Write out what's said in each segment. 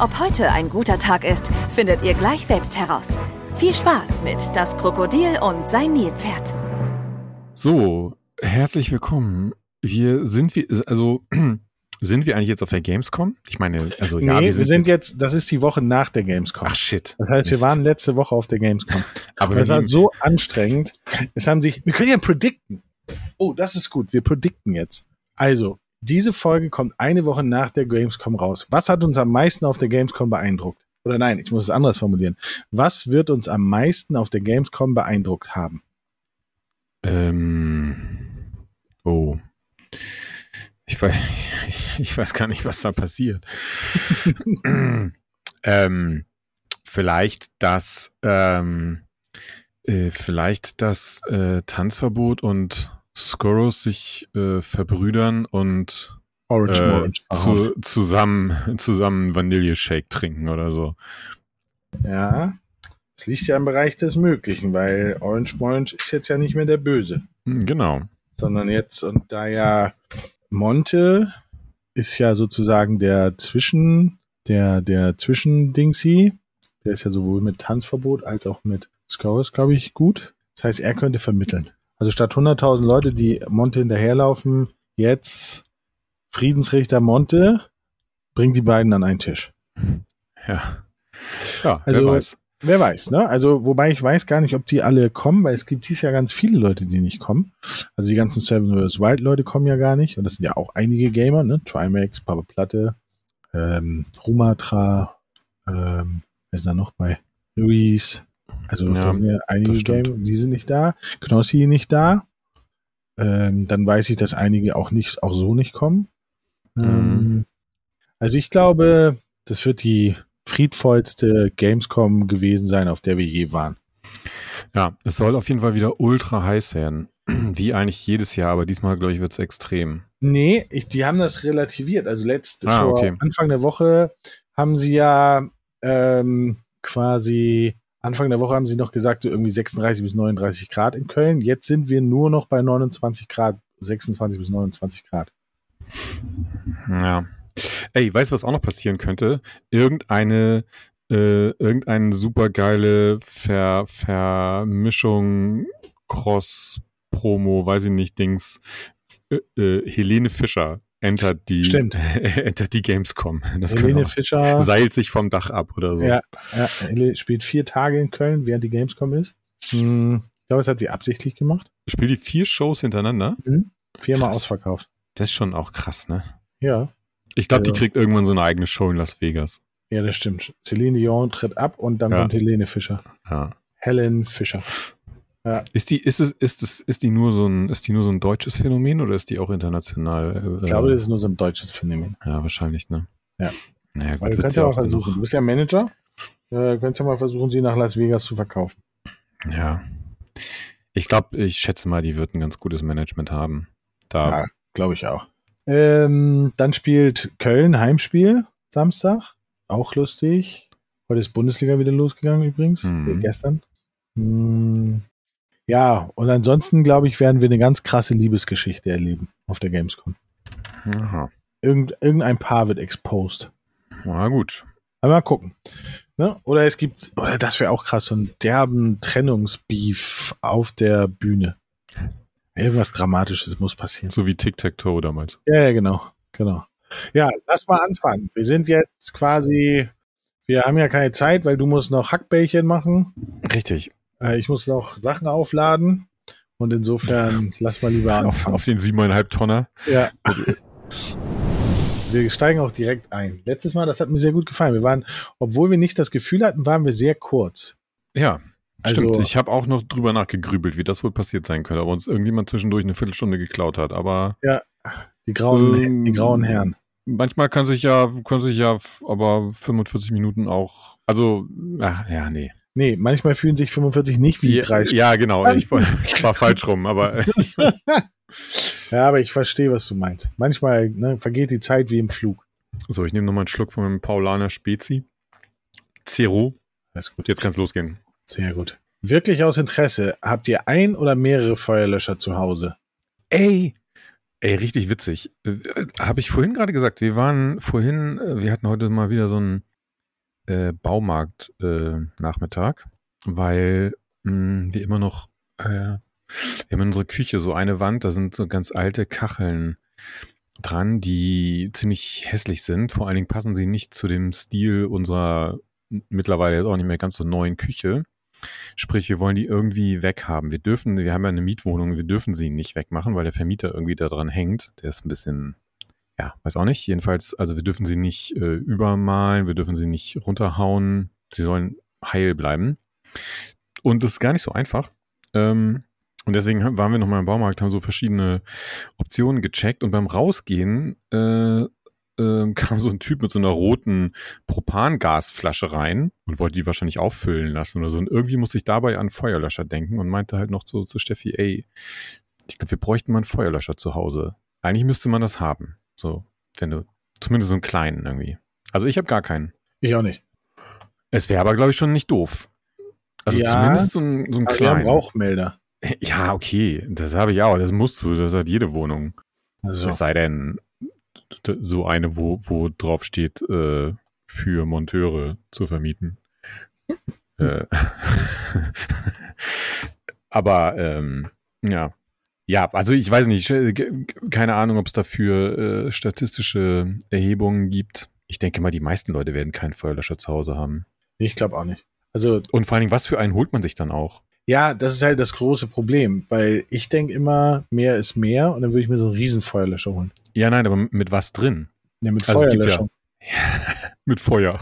Ob heute ein guter Tag ist, findet ihr gleich selbst heraus. Viel Spaß mit Das Krokodil und sein Nilpferd. So, herzlich willkommen. Wir sind wir, also sind wir eigentlich jetzt auf der Gamescom? Ich meine, also ja, nee, wir sind, wir sind jetzt, das ist die Woche nach der Gamescom. Ach shit. Das heißt, Mist. wir waren letzte Woche auf der Gamescom. Aber es war so anstrengend. Es haben sich, wir können ja predikten. Oh, das ist gut. Wir predikten jetzt. Also, diese Folge kommt eine Woche nach der Gamescom raus. Was hat uns am meisten auf der Gamescom beeindruckt? Oder nein, ich muss es anders formulieren. Was wird uns am meisten auf der Gamescom beeindruckt haben? Ähm, oh. Ich weiß, ich weiß gar nicht, was da passiert. ähm, vielleicht das, ähm, äh, vielleicht das äh, Tanzverbot und Scorus sich äh, verbrüdern und Orange äh, Orange. zu, zusammen, zusammen Vanilleshake trinken oder so. Ja. Es liegt ja im Bereich des Möglichen, weil Orange Orange ist jetzt ja nicht mehr der Böse. Hm, Genau. sondern jetzt, und da ja Monte ist ja sozusagen der Zwischen, der, der Zwischendingsy, der ist ja sowohl mit Tanzverbot als auch mit Scours, glaube ich, gut. Das heißt, er könnte vermitteln. Also statt 100.000 Leute, die Monte hinterherlaufen, jetzt Friedensrichter Monte bringt die beiden an einen Tisch. Ja. Ja, Also- wer weiß. Wer weiß, ne? Also, wobei ich weiß gar nicht, ob die alle kommen, weil es gibt dies Jahr ganz viele Leute, die nicht kommen. Also die ganzen Seven vs. Wild Leute kommen ja gar nicht. Und das sind ja auch einige Gamer, ne? Trimax, Papa Platte, ähm, Rumatra, ähm, wer ist da noch bei? Luis. Also Ja, da sind ja einige. Gamer, die sind nicht da. Knossi nicht da. Ähm, dann weiß ich, dass einige auch nicht, auch so nicht kommen. Mhm. Ähm, also ich glaube, das wird die friedvollste Gamescom gewesen sein, auf der wir je waren. Ja, es soll auf jeden Fall wieder ultra heiß werden. Wie eigentlich jedes Jahr, aber diesmal, glaube ich, wird es extrem. Nee, ich, die haben das relativiert. Also letzt, Ah, okay. Anfang der Woche haben sie ja ähm, quasi, Anfang der Woche haben sie noch gesagt, so irgendwie 36 bis 39 Grad in Köln. Jetzt sind wir nur noch bei 29 Grad, 26 bis 29 Grad. Ja. Ey, weißt du, was auch noch passieren könnte? Irgendeine, äh, irgendeine supergeile Ver Vermischung, Cross-Promo, weiß ich nicht, Dings. Äh, äh, Helene Fischer entert die, Stimmt. entert die Gamescom. Das Helene Fischer seilt sich vom Dach ab oder so. Ja, ja, Helene spielt vier Tage in Köln, während die Gamescom ist. Hm, ich glaube, das hat sie absichtlich gemacht. Spielt die vier Shows hintereinander? Viermal Krass. ausverkauft. Das ist schon auch krass, ne? Ja. Ich glaube, die Also- kriegt irgendwann so eine eigene Show in Las Vegas. Ja, das stimmt. Celine Dion tritt ab und dann Ja. kommt Helene Fischer. Ja. Helen Fischer. Ist die, ist es, ist es, ist die nur so ein, ist die nur so ein deutsches Phänomen oder ist die auch international? Äh, Ich glaube, das ist nur so ein deutsches Phänomen. ja, wahrscheinlich, ne? Ja. Naja, gut, Weil du kannst ja auch versuchen. Du bist ja Manager. Äh, könntest ja mal versuchen, sie nach Las Vegas zu verkaufen. genug. Ja. Ich glaube, ich schätze mal, die wird ein ganz gutes Management haben. Da, Ja, glaube ich auch. Ähm, dann spielt Köln Heimspiel Samstag. Auch lustig. Heute ist Bundesliga wieder losgegangen übrigens. Mhm. Gestern. Hm, ja, und ansonsten, glaube ich, werden wir eine ganz krasse Liebesgeschichte erleben auf der Gamescom. Aha. Irgend, irgendein Paar wird exposed. Na gut. Aber mal gucken. Ne? Oder es gibt, oder das wäre auch krass, so einen derben Trennungsbeef auf der Bühne. Irgendwas Dramatisches muss passieren. So wie Tic-Tac-Toe damals. Ja, ja, genau, genau. Ja, lass mal anfangen. Wir sind jetzt quasi, wir haben ja keine Zeit, weil du musst noch Hackbällchen machen. Richtig. Äh, ich muss noch Sachen aufladen. Und insofern lass mal lieber Auf, anfangen. auf den siebeneinhalb Tonner. Ja. Wir steigen auch direkt ein. Letztes Mal, das hat mir sehr gut gefallen. Wir waren, obwohl wir nicht das Gefühl hatten, waren wir sehr kurz. Ja. Also- Stimmt, ich habe auch noch drüber nachgegrübelt, wie das wohl passiert sein könnte, ob uns irgendjemand zwischendurch eine Viertelstunde geklaut hat. Aber Die grauen, Ähm, die grauen Herren. manchmal kann sich ja, können sich ja aber 45 Minuten auch, also, ach, ja, nee. Nee, manchmal fühlen sich 45 nicht wie ja, drei Stunden. Ja, genau. Ich, wollte- ich war falsch rum, aber Ja, aber ich verstehe, was du meinst. Manchmal ne, vergeht die Zeit wie im Flug. so, ich nehme nochmal einen Schluck von meinem Paulaner Spezi. Zero. Alles gut. Jetzt kann es losgehen. Sehr gut. Wirklich aus Interesse, habt ihr ein oder mehrere Feuerlöscher zu Hause? Ey, ey, richtig witzig. Äh, Habe ich vorhin gerade gesagt, wir waren vorhin, äh, wir hatten heute mal wieder so einen äh, Baumarkt-Nachmittag, weil mh, wir immer noch, äh, wir haben in unserer Küche so eine Wand, da sind so ganz alte Kacheln dran, die ziemlich hässlich sind. Vor allen Dingen passen sie nicht zu dem Stil unserer mittlerweile jetzt auch nicht mehr ganz so neuen Küche. Sprich, wir wollen die irgendwie weghaben. Wir dürfen, wir haben ja eine Mietwohnung, wir dürfen sie nicht wegmachen, weil der Vermieter irgendwie da dran hängt. Der ist ein bisschen, ja, weiß auch nicht. Jedenfalls, also wir dürfen sie nicht äh, übermalen, wir dürfen sie nicht runterhauen. Sie sollen heil bleiben. Und das ist gar nicht so einfach. Ähm, und deswegen waren wir nochmal im Baumarkt, haben so verschiedene Optionen gecheckt und beim Rausgehen äh, äh, kam so ein Typ mit so einer roten Propangasflasche rein und wollte die wahrscheinlich auffüllen lassen oder so. Und irgendwie musste ich dabei an Feuerlöscher denken und meinte halt noch so zu Steffi, ey, ich glaube, wir bräuchten mal einen Feuerlöscher zu Hause. Eigentlich müsste man das haben. So, wenn du, zumindest so einen kleinen irgendwie. Also ich habe gar keinen. Ich auch nicht. Es wäre aber, glaube ich, schon nicht doof. Also Ja, zumindest so ein, so ein kleinen. Rauchmelder. Ja, okay, das habe ich auch. Das musst du, das hat jede Wohnung. Also, Es sei denn, so eine, wo, wo drauf steht, äh, für Monteure zu vermieten. äh, aber ähm, ja. Ja, also ich weiß nicht, äh, keine Ahnung, ob es dafür äh, statistische Erhebungen gibt. Ich denke mal, die meisten Leute werden keinen Feuerlöscher zu Hause haben. ich glaube auch nicht. Also, Und vor allen Dingen, was für einen holt man sich dann auch? ja, das ist halt das große Problem, weil ich denke immer, mehr ist mehr und dann würde ich mir so einen riesen Feuerlöscher holen. Ja, nein, aber mit was drin? Ja, mit Also gibt Feuerlöscher. Mit Feuer.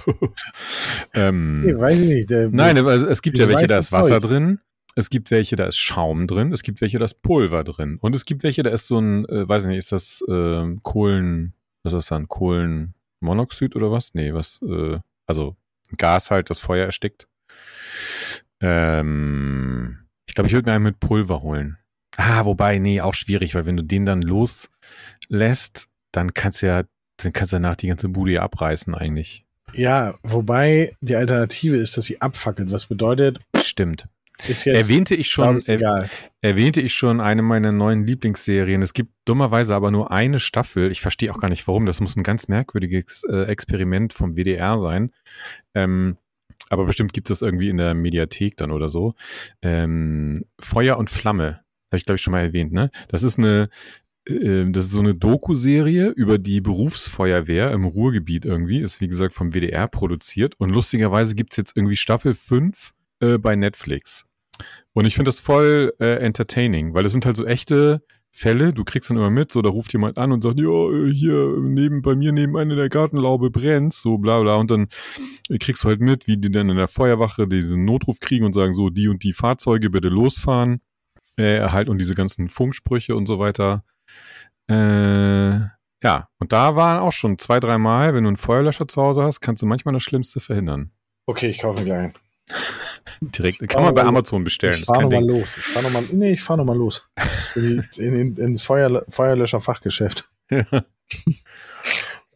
ähm, Nee, weiß ich nicht. Der, Nein, aber es gibt ja welche, da ist Wasser Zeug. drin. Es gibt welche, da ist Schaum drin. Es gibt welche, da ist Pulver drin. Und es gibt welche, da ist so ein, äh, weiß ich nicht, ist das äh, Kohlen, was ist das dann? Kohlenmonoxid oder was? Nee, was, äh, also Gas halt, das Feuer erstickt. Ähm, ich glaube, ich würde mir einen mit Pulver holen. Ah, wobei, nee, auch schwierig, weil wenn du den dann loslässt, dann kannst du ja, dann kannst du danach die ganze Bude ja abreißen eigentlich. ja, wobei die Alternative ist, dass sie abfackelt. Was bedeutet, Stimmt. Jetzt Erwähnte ich schon, ich, er, erwähnte ich schon eine meiner neuen Lieblingsserien. Es gibt dummerweise aber nur eine Staffel. Ich verstehe auch gar nicht warum. Das muss ein ganz merkwürdiges äh, Experiment vom WDR sein. Ähm, aber bestimmt gibt es das irgendwie in der Mediathek dann oder so. Ähm, Feuer und Flamme. Habe ich, glaube ich, schon mal erwähnt, ne? Das ist eine, äh, das ist so eine Doku-Serie über die Berufsfeuerwehr im Ruhrgebiet irgendwie. Ist, wie gesagt, vom WDR produziert. Und lustigerweise gibt's jetzt irgendwie Staffel 5 äh, bei Netflix. Und ich finde das voll äh, entertaining, weil es sind halt so echte Fälle, du kriegst dann immer mit, so da ruft jemand an und sagt, ja, äh, hier neben bei mir nebenan in der Gartenlaube brennt, so bla bla und dann kriegst du halt mit, wie die dann in der Feuerwache diesen Notruf kriegen und sagen so, die und die Fahrzeuge bitte losfahren, äh, halt und diese ganzen Funksprüche und so weiter. Äh, ja, und da waren auch schon zwei, drei Mal, wenn du einen Feuerlöscher zu Hause hast, kannst du manchmal das Schlimmste verhindern. Okay, ich kaufe mir gleich einen. Direkt, kann man bei Amazon bestellen. Ich fahre nochmal los. Ich fahr noch mal, nee, ich fahre nochmal los. In, in, in, ins Feuer, Feuerlöscher-Fachgeschäft.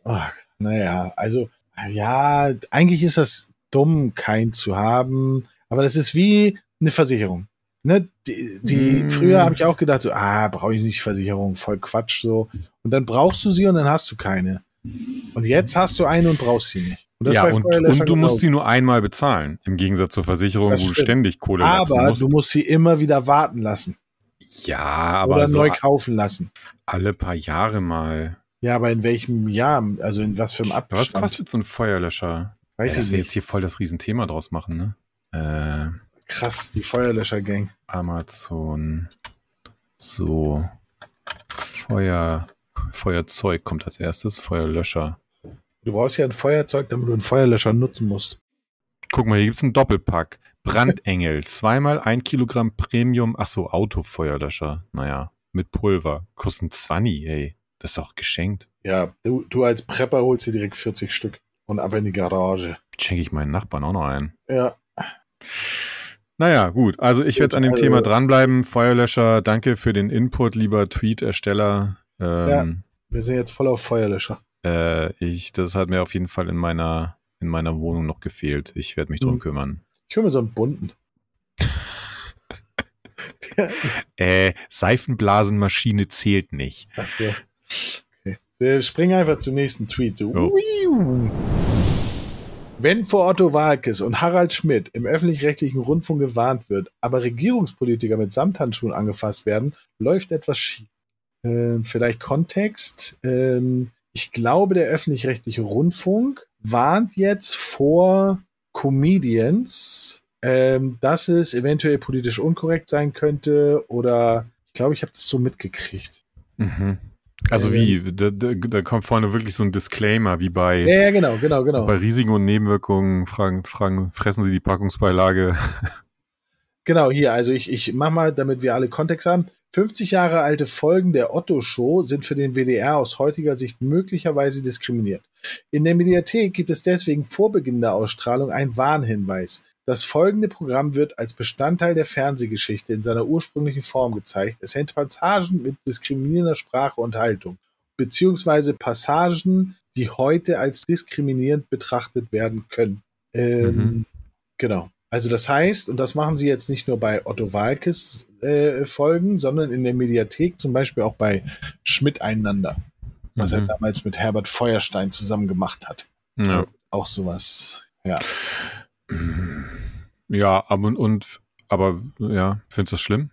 Ach, naja, also, ja, eigentlich ist das dumm, keinen zu haben. Aber das ist wie eine Versicherung. Ne? Die, die Mm. früher habe ich auch gedacht, so, ah, brauche ich nicht Versicherung, voll Quatsch so. Und dann brauchst du sie und dann hast du keine. Und jetzt hast du eine und brauchst sie nicht. Und ja, und, und du musst genauso. sie nur einmal bezahlen, im Gegensatz zur Versicherung, wo du ständig Kohle Aber musst. du musst sie immer wieder warten lassen. ja, aber oder so neu kaufen lassen. alle paar Jahre mal. Ja, aber in welchem Jahr? Also in was für einem Was Abstand? kostet so ein Feuerlöscher? Weiß ja, dass wir jetzt hier voll das Riesenthema draus machen, ne? Äh, Krass, die Feuerlöscher-Gang. Amazon. So. Feuer. Feuerzeug kommt als erstes. Feuerlöscher. Du brauchst ja ein Feuerzeug, damit du einen Feuerlöscher nutzen musst. Guck mal, hier gibt's einen Doppelpack. Brandengel. Zweimal ein Kilogramm Premium. Ach so, Autofeuerlöscher. Naja, mit Pulver. Kosten 20, ey. Das ist auch geschenkt. Ja, du, du als Prepper holst dir direkt 40 Stück und ab in die Garage. Schenke ich meinen Nachbarn auch noch ein. Ja. Naja, gut. Also ich werde an dem also- Thema dranbleiben. Feuerlöscher, danke für den Input, lieber Tweet-Ersteller. Ähm, Wir sind jetzt voll auf Feuerlöscher. äh, ich, das hat mir auf jeden Fall in meiner, in meiner Wohnung noch gefehlt. Ich werde mich drum Mhm. kümmern. Ich hole mir so einen bunten. Äh, Seifenblasenmaschine zählt nicht. Ach so. Okay. Wir springen einfach zum nächsten Tweet. Oh. Wenn vor Otto Walkes und Harald Schmidt im öffentlich-rechtlichen Rundfunk gewarnt wird, aber Regierungspolitiker mit Samthandschuhen angefasst werden, läuft etwas schief. Ähm, vielleicht Kontext. Ähm, ich glaube, der öffentlich-rechtliche Rundfunk warnt jetzt vor Comedians, ähm, dass es eventuell politisch unkorrekt sein könnte oder ich glaube, ich habe das so mitgekriegt. Mhm. Also wie? Da, da, da kommt vorne wirklich so ein Disclaimer, wie bei, ja, genau, genau, genau. bei Risiken und Nebenwirkungen. Fragen, fragen, fressen Sie die Packungsbeilage. Genau, hier, also ich, ich mach mal, damit wir alle Kontext haben. 50 Jahre alte Folgen der Otto-Show sind für den WDR aus heutiger Sicht möglicherweise diskriminiert. In der Mediathek gibt es deswegen vor Beginn der Ausstrahlung einen Warnhinweis. Das folgende Programm wird als Bestandteil der Fernsehgeschichte in seiner ursprünglichen Form gezeigt. Es enthält Passagen mit diskriminierender Sprache und Haltung, beziehungsweise Passagen, die heute als diskriminierend betrachtet werden können. Ähm, Mhm. Genau. Also das heißt, und das machen sie jetzt nicht nur bei Otto Walkes äh, Folgen, sondern in der Mediathek, zum Beispiel auch bei Schmidt einander, was er Mhm. damals mit Herbert Feuerstein zusammen gemacht hat. Ja. Auch sowas. Ja. Ja, aber und, und aber ja, findest du das schlimm?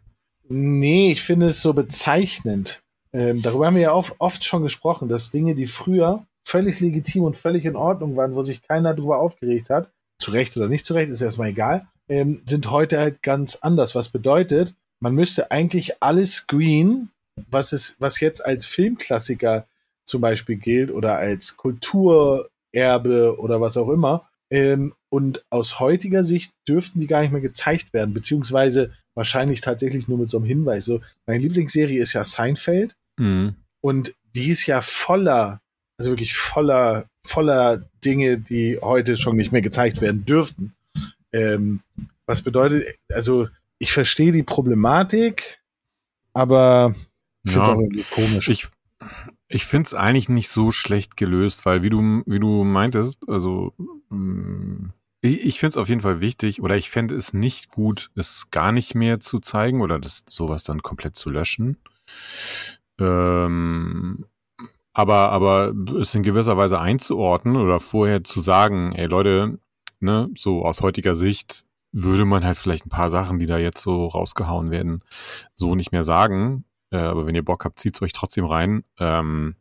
Nee, ich finde es so bezeichnend. Ähm, darüber haben wir ja oft, oft schon gesprochen, dass Dinge, die früher völlig legitim und völlig in Ordnung waren, wo sich keiner drüber aufgeregt hat, zu Recht oder nicht zu Recht, ist erstmal egal, ähm, sind heute halt ganz anders. Was bedeutet, man müsste eigentlich alles screen, was es, was jetzt als Filmklassiker zum Beispiel gilt oder als Kulturerbe oder was auch immer. Ähm, und aus heutiger Sicht dürften die gar nicht mehr gezeigt werden, beziehungsweise wahrscheinlich tatsächlich nur mit so einem Hinweis. So, meine Lieblingsserie ist ja Seinfeld Mhm. und die ist ja voller, also wirklich voller, voller Dinge, die heute schon nicht mehr gezeigt werden dürften. Ähm, was bedeutet, also ich verstehe die Problematik, aber ich finde es Ja. auch irgendwie komisch. Ich, ich finde es eigentlich nicht so schlecht gelöst, weil wie du, wie du meintest, also mh, ich, ich finde es auf jeden Fall wichtig oder ich fände es nicht gut, es gar nicht mehr zu zeigen oder das sowas dann komplett zu löschen. Ähm, aber, aber es in gewisser Weise einzuordnen oder vorher zu sagen, ey Leute, ne, so aus heutiger Sicht würde man halt vielleicht ein paar Sachen, die da jetzt so rausgehauen werden, so nicht mehr sagen. Äh, aber wenn ihr Bock habt, zieht's euch trotzdem rein. Ähm,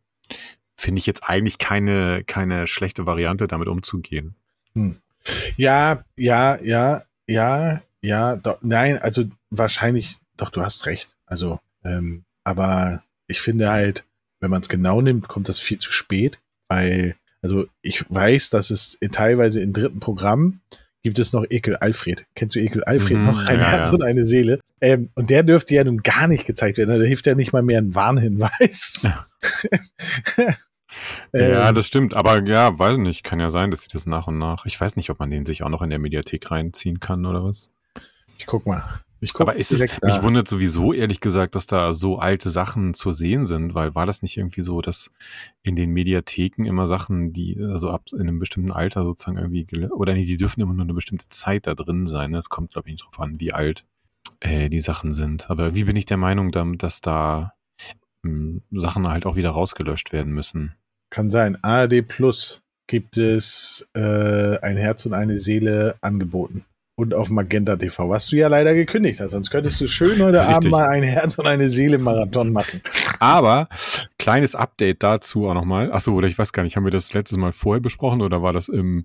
Finde ich jetzt eigentlich keine, keine schlechte Variante, damit umzugehen. Ja, ja, ja, ja, ja, doch, nein, also wahrscheinlich, doch, du hast recht. Also, ähm, aber ich finde halt, wenn man es genau nimmt, kommt das viel zu spät, weil, also ich weiß, dass es in, teilweise in dritten Programmen gibt es noch Ekel Alfred. Kennst du Ekel Alfred Mhm, noch? Ein ja, Herz ja. und eine Seele. Ähm, und der dürfte ja nun gar nicht gezeigt werden. Da hilft ja nicht mal mehr ein Warnhinweis. ja, Ähm, das stimmt. Aber ja, weiß nicht. Kann ja sein, dass sie das nach und nach. Ich weiß nicht, ob man den sich auch noch in der Mediathek reinziehen kann oder was. ich guck mal. Aber ist es, mich wundert sowieso ehrlich gesagt, dass da so alte Sachen zu sehen sind, weil war das nicht irgendwie so, dass in den Mediatheken immer Sachen, die also ab in einem bestimmten Alter sozusagen irgendwie oder nee, die dürfen immer nur eine bestimmte Zeit da drin sein. ne? Es kommt glaube ich nicht drauf an, wie alt äh, die Sachen sind. Aber wie bin ich der Meinung, da- dass da mh, Sachen halt auch wieder rausgelöscht werden müssen? Kann sein. ARD Plus gibt es äh, ein Herz und eine Seele angeboten. Und auf Magenta TV, was du ja leider gekündigt hast. Sonst könntest du schön heute Richtig. Abend mal ein Herz und eine Seele Marathon machen. Aber kleines Update dazu auch nochmal. Achso, oder ich weiß gar nicht, haben wir das letztes Mal vorher besprochen oder war das im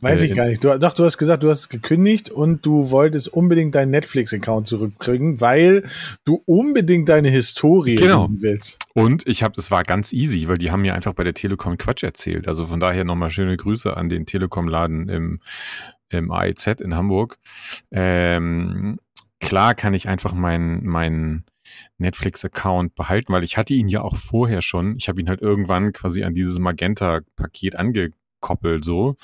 Weiß Äh, ich gar nicht. Du, doch, du hast gesagt, du hast es gekündigt und du wolltest unbedingt deinen Netflix-Account zurückkriegen, weil du unbedingt deine Historie Genau. sehen willst. Und ich habe, es war ganz easy, weil die haben mir einfach bei der Telekom Quatsch erzählt. Also von daher nochmal schöne Grüße an den Telekom-Laden im, im AEZ in Hamburg. Ähm, klar kann ich einfach meinen meinen Netflix-Account behalten, weil ich hatte ihn ja auch vorher schon. Ich habe ihn halt irgendwann quasi an dieses Magenta-Paket angekoppelt so.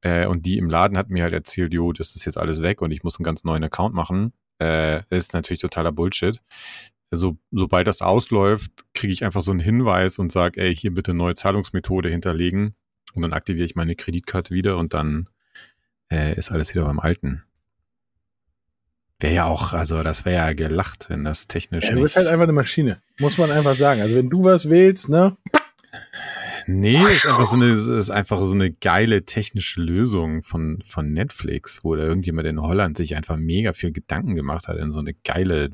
Äh, und die im Laden hat mir halt erzählt, jo, das ist jetzt alles weg und ich muss einen ganz neuen Account machen. Äh, ist natürlich totaler Bullshit. So, sobald das ausläuft, kriege ich einfach so einen Hinweis und sage, ey, hier bitte neue Zahlungsmethode hinterlegen. Und dann aktiviere ich meine Kreditkarte wieder und dann äh, ist alles wieder beim Alten. Wäre ja auch, also das wäre ja gelacht, wenn das technisch. Ja, du bist halt einfach eine Maschine. Muss man einfach sagen. Also wenn du was willst, ne? Nee, ist einfach so eine, ist einfach so eine geile technische Lösung von, von Netflix, wo da irgendjemand in Holland sich einfach mega viel Gedanken gemacht hat, in so eine geile,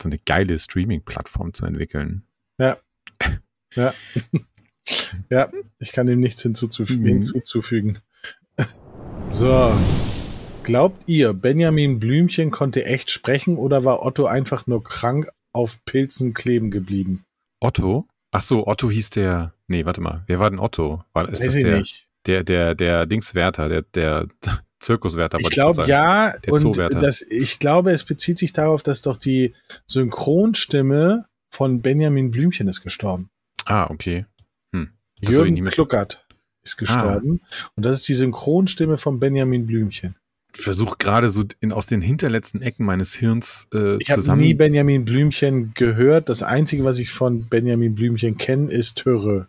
so eine geile Streaming-Plattform zu entwickeln. Ja. Ja. ja, ich kann dem nichts hinzuzufügen. Mhm. hinzuzufügen. So. Glaubt ihr, Benjamin Blümchen konnte echt sprechen oder war Otto einfach nur krank auf Pilzen kleben geblieben? Otto? Ach so, Otto hieß der. Nee, warte mal. Wer war denn Otto? War, ist Weiß das ich der, nicht. der, der, der Dingswärter, der, der Zirkuswärter? Ich glaube ja, Der und das, ich glaube, es bezieht sich darauf, dass doch die Synchronstimme von Benjamin Blümchen ist gestorben. Ah, okay. Hm. Das Jürgen. Kluckert ist gestorben. Und das ist die Synchronstimme von Benjamin Blümchen. versuche gerade so in, aus den hinterletzten Ecken meines Hirns äh, Ich habe zusammen. nie Benjamin Blümchen gehört. Das Einzige, was ich von Benjamin Blümchen kenne, ist Töre.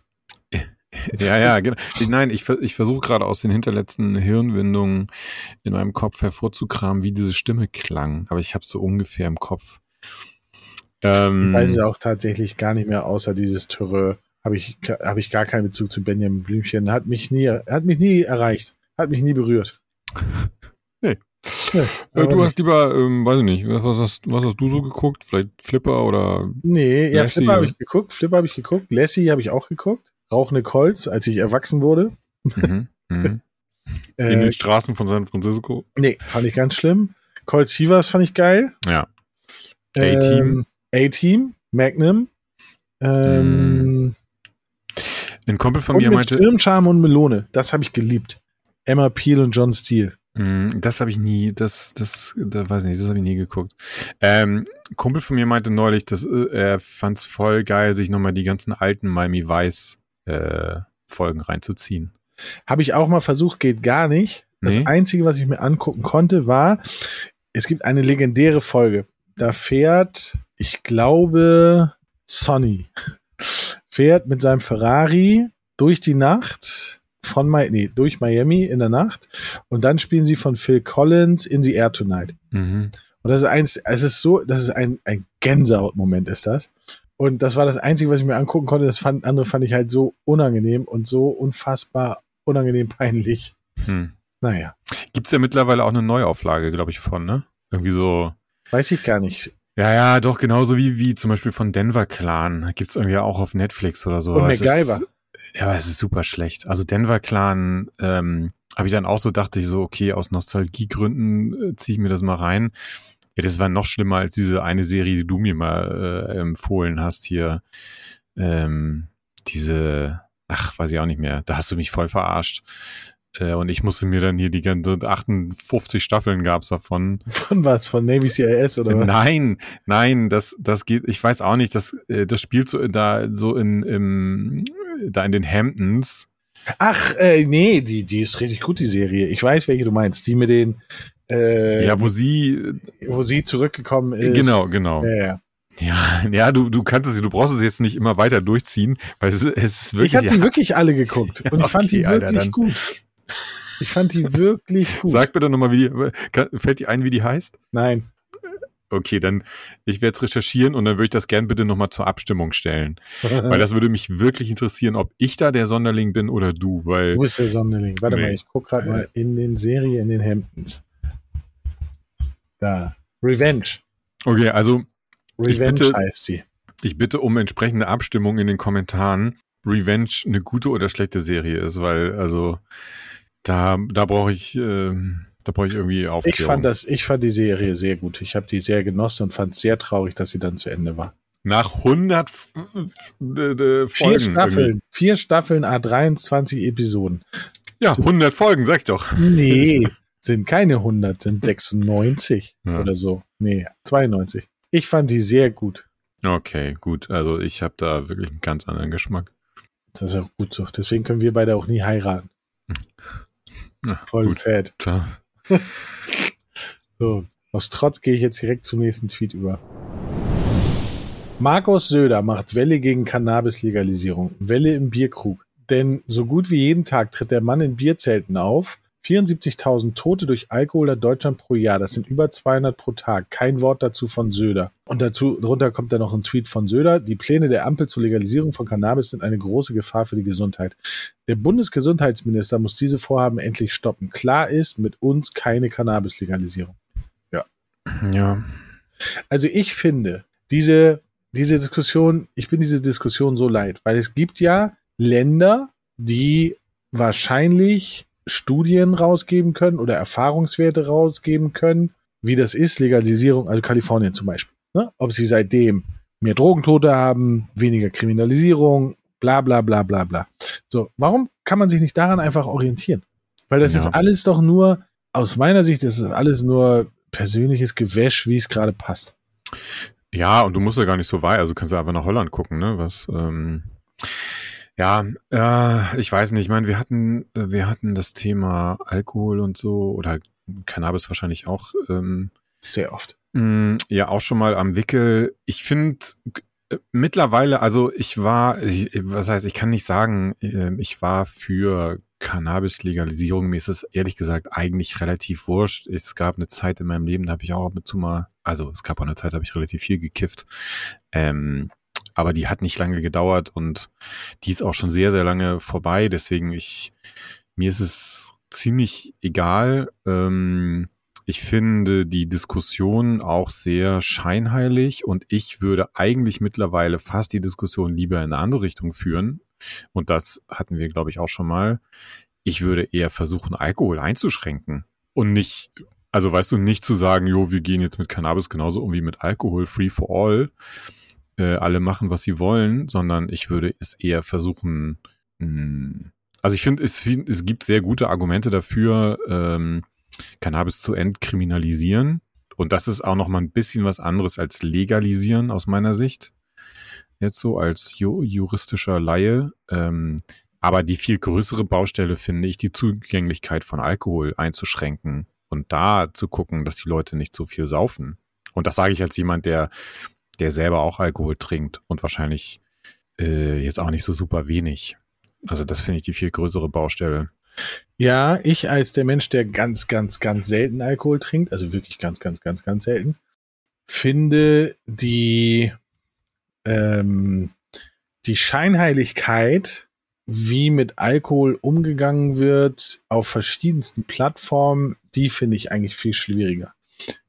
ja, ja, genau. Ich- Nein, ich, ich versuche gerade aus den hinterletzten Hirnwindungen in meinem Kopf hervorzukramen, wie diese Stimme klang. Aber ich habe so ungefähr im Kopf. Ähm, Ich weiß es auch tatsächlich gar nicht mehr, außer dieses Töre. Habe ich, hab ich gar keinen Bezug zu Benjamin Blümchen. Hat mich nie, hat mich nie erreicht. Hat mich nie berührt. Nee. Nee, äh, du hast lieber, ähm, weiß ich nicht, was, hast, was hast du so geguckt? Vielleicht Flipper oder. Nee, ja, Lassie, Flipper habe ja. ich geguckt, Flipper habe ich geguckt, Lassie habe ich auch geguckt, Rauchende Colts, als ich erwachsen wurde. Mhm, mhm. In Äh, den Straßen von San Francisco. nee, fand ich ganz schlimm. Colt Sievers fand ich geil. Ja. A-Team. Ähm, A-Team, Magnum. Ähm, Ein Kumpel von und mir mit meinte, Stirnscham und Melone. Das habe ich geliebt. Emma Peel und John Steele. Mm, Das habe ich nie, das, das, da weiß ich nicht, das habe ich nie geguckt. Ähm, Kumpel von mir meinte neulich, dass äh, er fand's voll geil, sich nochmal die ganzen alten Miami Vice äh, Folgen reinzuziehen. Habe ich auch mal versucht, geht gar nicht. Das Nee? Einzige, was ich mir angucken konnte, war, es gibt eine legendäre Folge. Da fährt, ich glaube, Sonny fährt mit seinem Ferrari durch die Nacht von Mi nee, durch Miami in der Nacht und dann spielen sie von Phil Collins in the Air Tonight. Mhm. Und das ist eins, es ist so, das ist ein, ein Gänsehaut-Moment ist das. Und das war das Einzige, was ich mir angucken konnte. Das fand, andere fand ich halt so unangenehm und so unfassbar unangenehm peinlich. Hm. Naja, Gibt's ja mittlerweile auch eine Neuauflage, glaube ich, von, ne? Irgendwie so. weiß ich gar nicht. Ja, ja, doch, genauso wie, wie zum Beispiel von Denver Clan. Gibt's irgendwie auch auf Netflix oder so. Und Aber es MacGyver. Ist, ja, aber es ist super schlecht. Also Denver Clan, ähm, habe ich dann auch so, dachte ich so, okay, aus Nostalgiegründen äh, ziehe ich mir das mal rein. Ja, das war noch schlimmer als diese eine Serie, die du mir mal äh, empfohlen hast hier. Ähm, diese, ach, weiß ich auch nicht mehr. Da hast du mich voll verarscht. Äh, und ich musste mir dann hier die ganze 58 Staffeln gab's davon. Von was? Von Navy CIS oder was? Nein, nein, das, das geht, ich weiß auch nicht, das, äh, das spielt so da, so in, im, da in den Hamptons. Ach, äh, nee, die, die ist richtig gut, die Serie. Ich weiß, welche du meinst. Die mit den, äh, ja, wo sie, wo sie zurückgekommen ist. Genau, genau. Ja, ja. ja, du, du kannst es, du brauchst es jetzt nicht immer weiter durchziehen, weil es, ist- es ist wirklich, ich habe die ja, wirklich alle geguckt und ich fand okay, die Alter, wirklich dann- gut. Ich fand die wirklich gut. sag bitte nochmal, wie die, fällt dir ein, wie die heißt? Nein. Okay, dann, ich werde es recherchieren und dann würde ich das gern bitte nochmal zur Abstimmung stellen. Weil das würde mich wirklich interessieren, ob ich da der Sonderling bin oder du, weil, Wo ist der Sonderling? Warte Nee. mal, ich guck gerade mal in den Serie in den Hamptons. Da. Revenge. okay, also, Revenge bitte- heißt sie. ich bitte um entsprechende Abstimmung in den Kommentaren, Revenge eine gute oder schlechte Serie ist, weil also da da brauche ich ähm, da brauche ich irgendwie Aufklärung. Ich fand das, ich fand die Serie sehr gut. Ich habe die sehr genossen und fand es sehr traurig, dass sie dann zu Ende war. nach 100 F- F- d- d- Vier Folgen Staffeln, irgendwie. vier Staffeln, a 23 Episoden. Ja, 100 Folgen, sag ich doch. Nee, sind keine 100, sind 96 Ja. oder so. Nee, 92. Ich fand die sehr gut. Okay, gut. Also ich habe da wirklich einen ganz anderen Geschmack. Das ist auch gut so. Deswegen können wir beide auch nie heiraten. Ja, Voll gut. sad. Klar. So, aus Trotz gehe ich jetzt direkt zum nächsten Tweet über. Markus Söder macht Welle gegen Cannabis-Legalisierung. Welle im Bierkrug. Denn so gut wie jeden Tag tritt der Mann in Bierzelten auf. 74.000 Tote durch Alkohol in Deutschland pro Jahr. Das sind über 200 pro Tag. Kein Wort dazu von Söder. Und dazu, drunter kommt dann noch ein Tweet von Söder. Die Pläne der Ampel zur Legalisierung von Cannabis sind eine große Gefahr für die Gesundheit. Der Bundesgesundheitsminister muss diese Vorhaben endlich stoppen. Klar ist, mit uns keine Cannabis-Legalisierung. Ja. Also ich finde, diese, diese Diskussion, ich bin diese Diskussion so leid, weil es gibt ja Länder, die wahrscheinlich Studien rausgeben können oder Erfahrungswerte rausgeben können, wie das ist, Legalisierung, also Kalifornien zum Beispiel. Ne? Ob sie seitdem mehr Drogentote haben, weniger Kriminalisierung, bla bla bla bla bla. So, warum kann man sich nicht daran einfach orientieren? Weil das Ja. ist alles doch nur, aus meiner Sicht ist es alles nur persönliches Gewäsch, wie es gerade passt. Ja, und du musst ja gar nicht so weit, also du kannst ja einfach nach Holland gucken, ne? Was, ähm, ja, äh, ich weiß nicht, ich meine, wir hatten, äh, wir hatten das Thema Alkohol und so, oder Cannabis wahrscheinlich auch, ähm, Sehr oft. Mm, Ja, auch schon mal am Wickel. Ich finde äh, mittlerweile, also ich war, ich, was heißt, ich kann nicht sagen, äh, ich war für Cannabis-Legalisierung. Mir ist es ehrlich gesagt eigentlich relativ wurscht. Es gab eine Zeit in meinem Leben, da habe ich auch ab und zu mal, also es gab auch eine Zeit, da habe ich relativ viel gekifft. Ähm, aber die hat nicht lange gedauert und die ist auch schon sehr, sehr lange vorbei. Deswegen ich, mir ist es ziemlich egal. Ähm, ich finde die Diskussion auch sehr scheinheilig und ich würde eigentlich mittlerweile fast die Diskussion lieber in eine andere Richtung führen. Und das hatten wir, glaube ich, auch schon mal. Ich würde eher versuchen, Alkohol einzuschränken und nicht, also weißt du, nicht zu sagen, jo, wir gehen jetzt mit Cannabis genauso um wie mit Alkohol, free for all. Äh, alle machen, was sie wollen, sondern ich würde es eher versuchen, mh, also ich finde, es, es gibt sehr gute Argumente dafür, ähm, Cannabis zu entkriminalisieren. Und das ist auch noch mal ein bisschen was anderes als legalisieren aus meiner Sicht. Jetzt so als ju juristischer Laie. Ähm, aber die viel größere Baustelle finde ich, die Zugänglichkeit von Alkohol einzuschränken und da zu gucken, dass die Leute nicht so viel saufen. Und das sage ich als jemand, der, der selber auch Alkohol trinkt und wahrscheinlich äh, jetzt auch nicht so super wenig. Also das finde ich die viel größere Baustelle. Ja, ich als der Mensch, der ganz, ganz, ganz selten Alkohol trinkt, also wirklich ganz, ganz, ganz, ganz selten, finde die, ähm, die Scheinheiligkeit, wie mit Alkohol umgegangen wird auf verschiedensten Plattformen, die finde ich eigentlich viel schwieriger.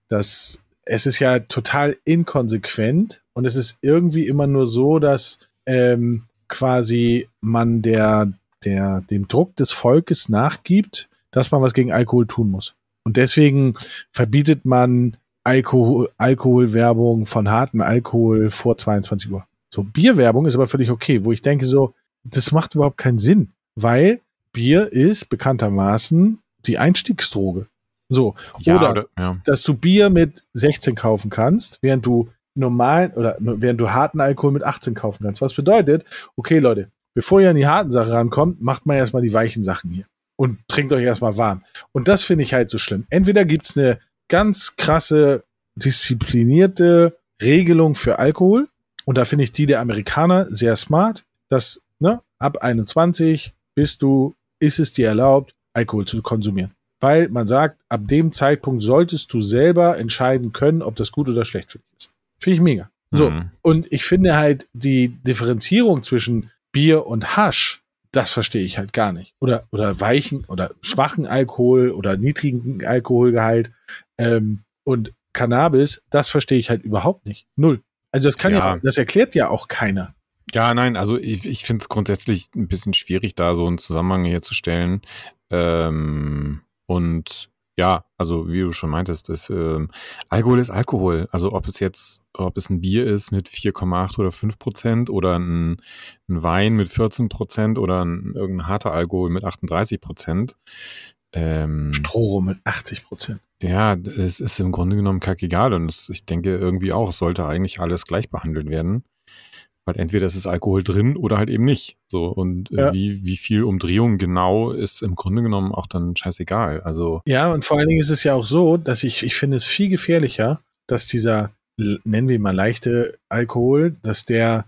Das, es ist ja total inkonsequent und es ist irgendwie immer nur so, dass ähm, quasi man der der dem Druck des Volkes nachgibt, dass man was gegen Alkohol tun muss. Und deswegen verbietet man Alkohol, Alkoholwerbung von hartem Alkohol vor 22 Uhr. So, Bierwerbung ist aber völlig okay, wo ich denke so, das macht überhaupt keinen Sinn, weil Bier ist bekanntermaßen die Einstiegsdroge. So, Ja, oder, oder ja. dass du Bier mit 16 kaufen kannst, während du normalen oder während du harten Alkohol mit 18 kaufen kannst. Was bedeutet, okay, Leute, bevor ihr an die harten Sachen rankommt, macht mal erstmal die weichen Sachen hier. Und trinkt euch erstmal warm. Und das finde ich halt so schlimm. Entweder gibt's eine ganz krasse, disziplinierte Regelung für Alkohol. Und da finde ich die der Amerikaner sehr smart, dass ne, ab 21 bist du, ist es dir erlaubt, Alkohol zu konsumieren. Weil man sagt, ab dem Zeitpunkt solltest du selber entscheiden können, ob das gut oder schlecht für dich ist. Finde ich mega. So, Mhm. und ich finde halt die Differenzierung zwischen Bier und Hasch, das verstehe ich halt gar nicht. Oder, oder weichen oder schwachen Alkohol oder niedrigen Alkoholgehalt ähm, und Cannabis, das verstehe ich halt überhaupt nicht. Null. Also das kann ja, Ja. das erklärt ja auch keiner. Ja, nein, also ich, ich finde es grundsätzlich ein bisschen schwierig, da so einen Zusammenhang herzustellen. Ähm, und ja, also wie du schon meintest, ist, ähm, Alkohol ist Alkohol. Also ob es jetzt, ob es ein Bier ist mit 4,8 oder 5 Prozent oder ein, ein Wein mit 14 Prozent oder ein, irgendein harter Alkohol mit 38 Prozent. Ähm, Stroh mit 80 Prozent. ja, es ist im Grunde genommen kackegal und es, ich denke irgendwie auch, es sollte eigentlich alles gleich behandelt werden. Weil entweder ist es Alkohol drin oder halt eben nicht. So, und äh, Ja. wie, wie viel Umdrehung genau ist im Grunde genommen auch dann scheißegal. Also, Ja, und vor allen Dingen ist es ja auch so, dass ich, ich finde es viel gefährlicher, dass dieser, nennen wir ihn mal leichte Alkohol, dass der,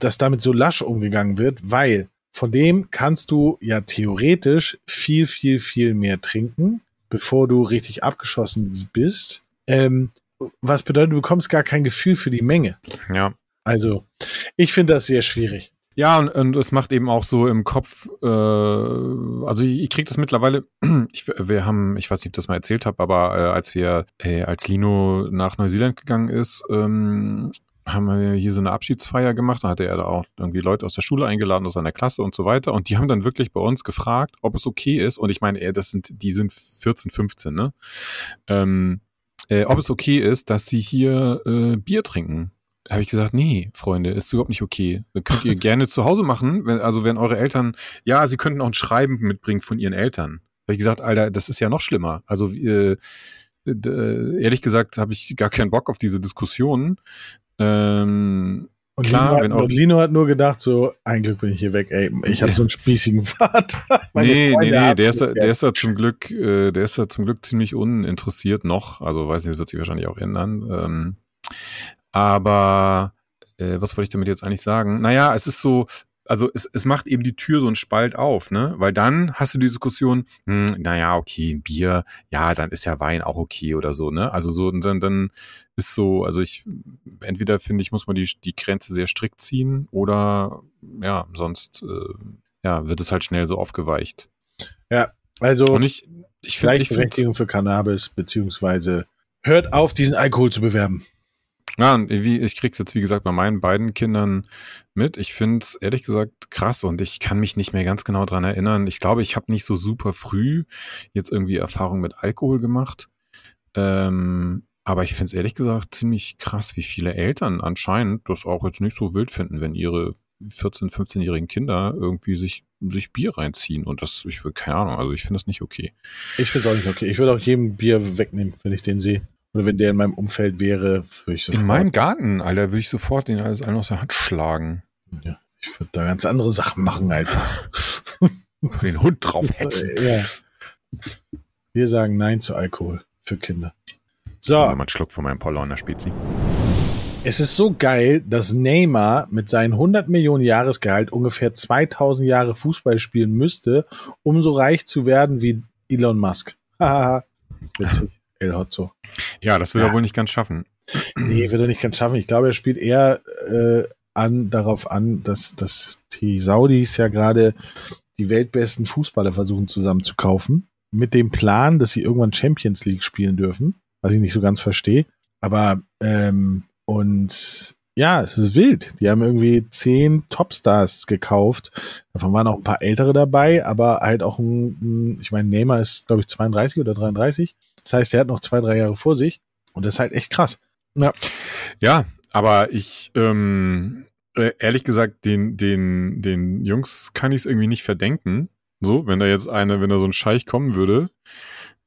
dass damit so lasch umgegangen wird, weil von dem kannst du ja theoretisch viel, viel, viel mehr trinken, bevor du richtig abgeschossen bist. Ähm, was bedeutet, du bekommst gar kein Gefühl für die Menge. ja. Also, ich finde das sehr schwierig. Ja, und, und es macht eben auch so im Kopf, äh, also ich, ich krieg das mittlerweile, ich, wir haben, ich weiß nicht, ob ich das mal erzählt habe, aber äh, als wir, äh, als Lino nach Neuseeland gegangen ist, ähm, haben wir hier so eine Abschiedsfeier gemacht, da hatte er da auch irgendwie Leute aus der Schule eingeladen, aus seiner Klasse und so weiter und die haben dann wirklich bei uns gefragt, ob es okay ist und ich meine, äh, das sind, die sind 14, 15, ne? Ähm, äh, ob es okay ist, dass sie hier äh, Bier trinken habe ich gesagt, nee, Freunde, ist überhaupt nicht okay. Das könnt ihr gerne zu Hause machen. Wenn, also wenn eure Eltern, ja, sie könnten auch ein Schreiben mitbringen von ihren Eltern. Habe ich gesagt, Alter, das ist ja noch schlimmer. Also äh, d- ehrlich gesagt habe ich gar keinen Bock auf diese Diskussion. Ähm, Und, Klar, Lino, wenn hat, auch- und Lino hat nur gedacht, so, ein Glück bin ich hier weg, ey. Ich habe so einen spießigen Vater. Meine nee, nee, Freunde nee, haben der ist, da, der ist da zum Glück, äh, der ist da zum Glück ziemlich uninteressiert noch. Also weiß nicht, das wird sich wahrscheinlich auch ändern. Ähm, aber äh, was wollte ich damit jetzt eigentlich sagen? Naja, es ist so, also es, es macht eben die Tür so einen Spalt auf, ne? Weil dann hast du die Diskussion, hm, naja, okay, ein Bier, ja, dann ist ja Wein auch okay oder so, ne? Also so, dann, dann ist so, also ich, entweder finde ich, muss man die, die Grenze sehr strikt ziehen oder ja, sonst äh, ja, wird es halt schnell so aufgeweicht. Also, Und ich, ich finde, finde, Gleichberechtigung für Cannabis, beziehungsweise hört auf, diesen Alkohol zu bewerben. Ja, und wie, ich krieg's jetzt, wie gesagt, bei meinen beiden Kindern mit. Ich finde es ehrlich gesagt krass und ich kann mich nicht mehr ganz genau dran erinnern. Ich glaube, ich habe nicht so super früh jetzt irgendwie Erfahrung mit Alkohol gemacht. Ähm, aber ich finde es ehrlich gesagt ziemlich krass, wie viele Eltern anscheinend das auch jetzt nicht so wild finden, wenn ihre 14-, 15-jährigen Kinder irgendwie sich, sich Bier reinziehen. Und das, ich will, keine Ahnung, also ich finde das nicht okay. Ich finde es auch nicht okay. Ich würde auch jedem Bier wegnehmen, wenn ich den sehe. Oder wenn der in meinem Umfeld wäre, würde ich In sofort. meinem Garten, Alter, würde ich sofort den alles aus der Hand schlagen. ja, ich würde da ganz andere Sachen machen, Alter. Den Hund draufhetzen. ja. Wir sagen Nein zu Alkohol für Kinder. So, Mal einen Schluck von meinem Paulaner Spezi. es ist so geil, dass Neymar mit seinem 100 Millionen Jahresgehalt ungefähr 2000 Jahre Fußball spielen müsste, um so reich zu werden wie Elon Musk. Hahaha. Witzig. El Hotzo. Ja, das wird Ja. er wohl nicht ganz schaffen. Nee, wird er nicht ganz schaffen. Ich glaube, er spielt eher äh, an, darauf an, dass, dass die Saudis ja gerade die weltbesten Fußballer versuchen zusammenzukaufen. Mit dem Plan, dass sie irgendwann Champions League spielen dürfen. Was ich nicht so ganz verstehe. Aber, ähm, und ja, es ist wild. Die haben irgendwie zehn Topstars gekauft. Davon waren auch ein paar ältere dabei, aber halt auch ein, ein ich meine, Neymar ist, glaube ich, 32 oder 33. Das heißt, er hat noch zwei, drei Jahre vor sich. Und das ist halt echt krass. Ja, aber ich, ähm, äh, ehrlich gesagt, den, den, den Jungs kann ich es irgendwie nicht verdenken. So, wenn da jetzt eine, wenn da so ein Scheich kommen würde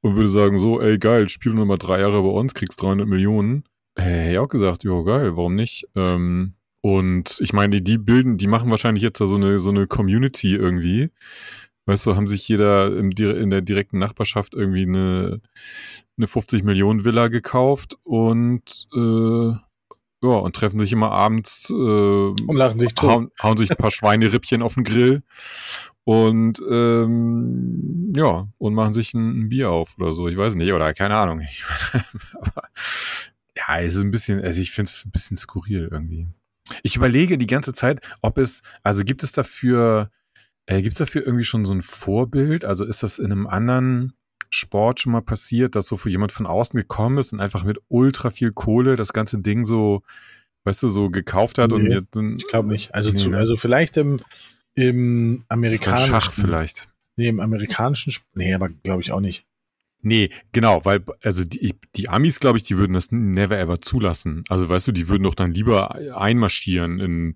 und würde sagen, so, ey, geil, spiel nur mal drei Jahre bei uns, kriegst 300 Millionen. Äh, hätte ich auch gesagt, ja, geil, warum nicht? Ähm, und ich meine, die bilden, die machen wahrscheinlich jetzt da so eine, so eine Community irgendwie. Weißt du, haben sich jeder im, in der direkten Nachbarschaft irgendwie eine, eine 50 Millionen Villa gekauft und äh, ja, und treffen sich immer abends äh, Und lachen sich tot. hauen, hauen sich ein paar Schweinerippchen auf den Grill und ähm, ja, und machen sich ein, ein Bier auf oder so. Ich weiß nicht, oder keine Ahnung. Ich, aber, ja, es ist ein bisschen, also ich finde es ein bisschen skurril irgendwie. Ich überlege die ganze Zeit, ob es, also gibt es dafür, äh, gibt es dafür irgendwie schon so ein Vorbild? Also ist das in einem anderen Sport schon mal passiert, dass so für jemand von außen gekommen ist und einfach mit ultra viel Kohle das ganze Ding so, weißt du, so gekauft hat und Nee, jetzt ein, Ich glaube nicht. Also, Nee, zu, ne? also vielleicht im, im amerikanischen. Schach vielleicht. Nee, im amerikanischen. Nee, aber glaube ich auch nicht. Nee, genau, weil, also die, die Amis, glaube ich, die würden das never ever zulassen. Also weißt du, die würden doch dann lieber einmarschieren in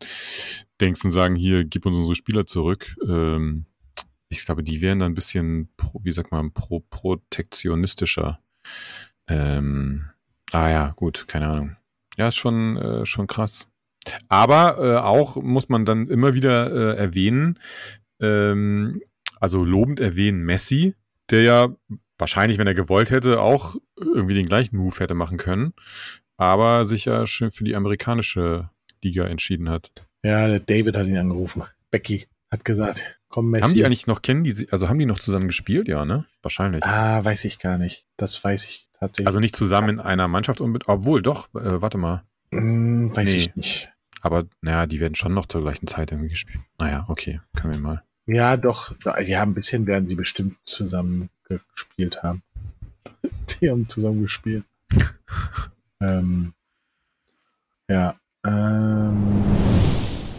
Dings und sagen, hier, gib uns unsere Spieler zurück. Ähm, ich glaube, die wären dann ein bisschen, pro, wie sagt man, pro, protektionistischer. Ähm, ah ja, gut, keine Ahnung. Ja, ist schon, äh, schon krass. Aber äh, auch muss man dann immer wieder äh, erwähnen, ähm, also lobend erwähnen Messi, der ja wahrscheinlich, wenn er gewollt hätte, auch irgendwie den gleichen Move hätte machen können, aber sich ja schön für die amerikanische Liga entschieden hat. Ja, der David hat ihn angerufen. Becky hat gesagt, komm Messi. Haben die eigentlich noch, kennen die, sie- also haben die noch zusammen gespielt? Ja, ne? Wahrscheinlich. Ah, weiß ich gar nicht. Das weiß ich tatsächlich. Also nicht zusammen in einer Mannschaft, obwohl doch, äh, warte mal. Hm, weiß Nee. ich nicht. Aber naja, die werden schon noch zur gleichen Zeit irgendwie gespielt. Naja, okay, können wir mal. Ja, doch. Ja, ein bisschen werden die bestimmt zusammen gespielt haben. Die haben zusammen gespielt. ähm, ja. Ähm,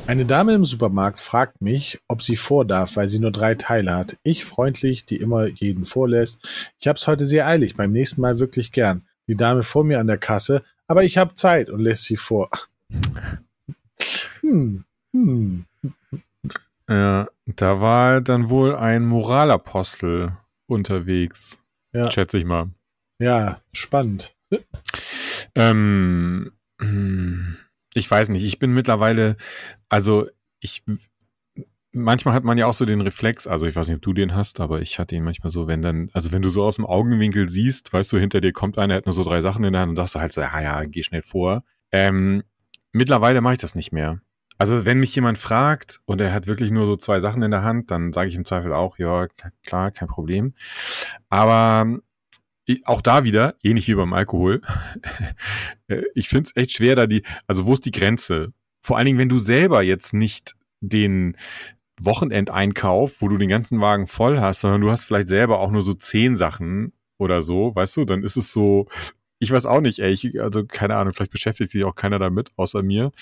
eine Dame im Supermarkt fragt mich, ob sie vor darf, weil sie nur drei Teile hat. Ich freundlich, die immer jeden vorlässt. Ich hab's heute sehr eilig, beim nächsten Mal wirklich gern. Die Dame vor mir an der Kasse, aber ich hab Zeit und lässt sie vor. Hm, hm. Ja, da war dann wohl ein Moralapostel unterwegs, Ja, schätze ich mal. ja, spannend. Ähm, ich weiß nicht, ich bin mittlerweile, also ich, manchmal hat man ja auch so den Reflex, also ich weiß nicht, ob du den hast, aber ich hatte ihn manchmal so, wenn dann, also wenn du so aus dem Augenwinkel siehst, weißt du, hinter dir kommt einer, hat nur so drei Sachen in der Hand und sagst du halt so, ja, ja, geh schnell vor. Ähm, mittlerweile mache ich das nicht mehr. Also wenn mich jemand fragt und er hat wirklich nur so zwei Sachen in der Hand, dann sage ich im Zweifel auch, ja, klar, kein Problem. Aber ich- auch da wieder, ähnlich wie beim Alkohol, äh, ich finde es echt schwer, da die, also wo ist die Grenze? Vor allen Dingen, wenn du selber jetzt nicht den Wochenendeinkauf, wo du den ganzen Wagen voll hast, sondern du hast vielleicht selber auch nur so zehn Sachen oder so, weißt du, dann ist es so, ich weiß auch nicht, ey, ich, also keine Ahnung, vielleicht beschäftigt sich auch keiner damit, außer mir.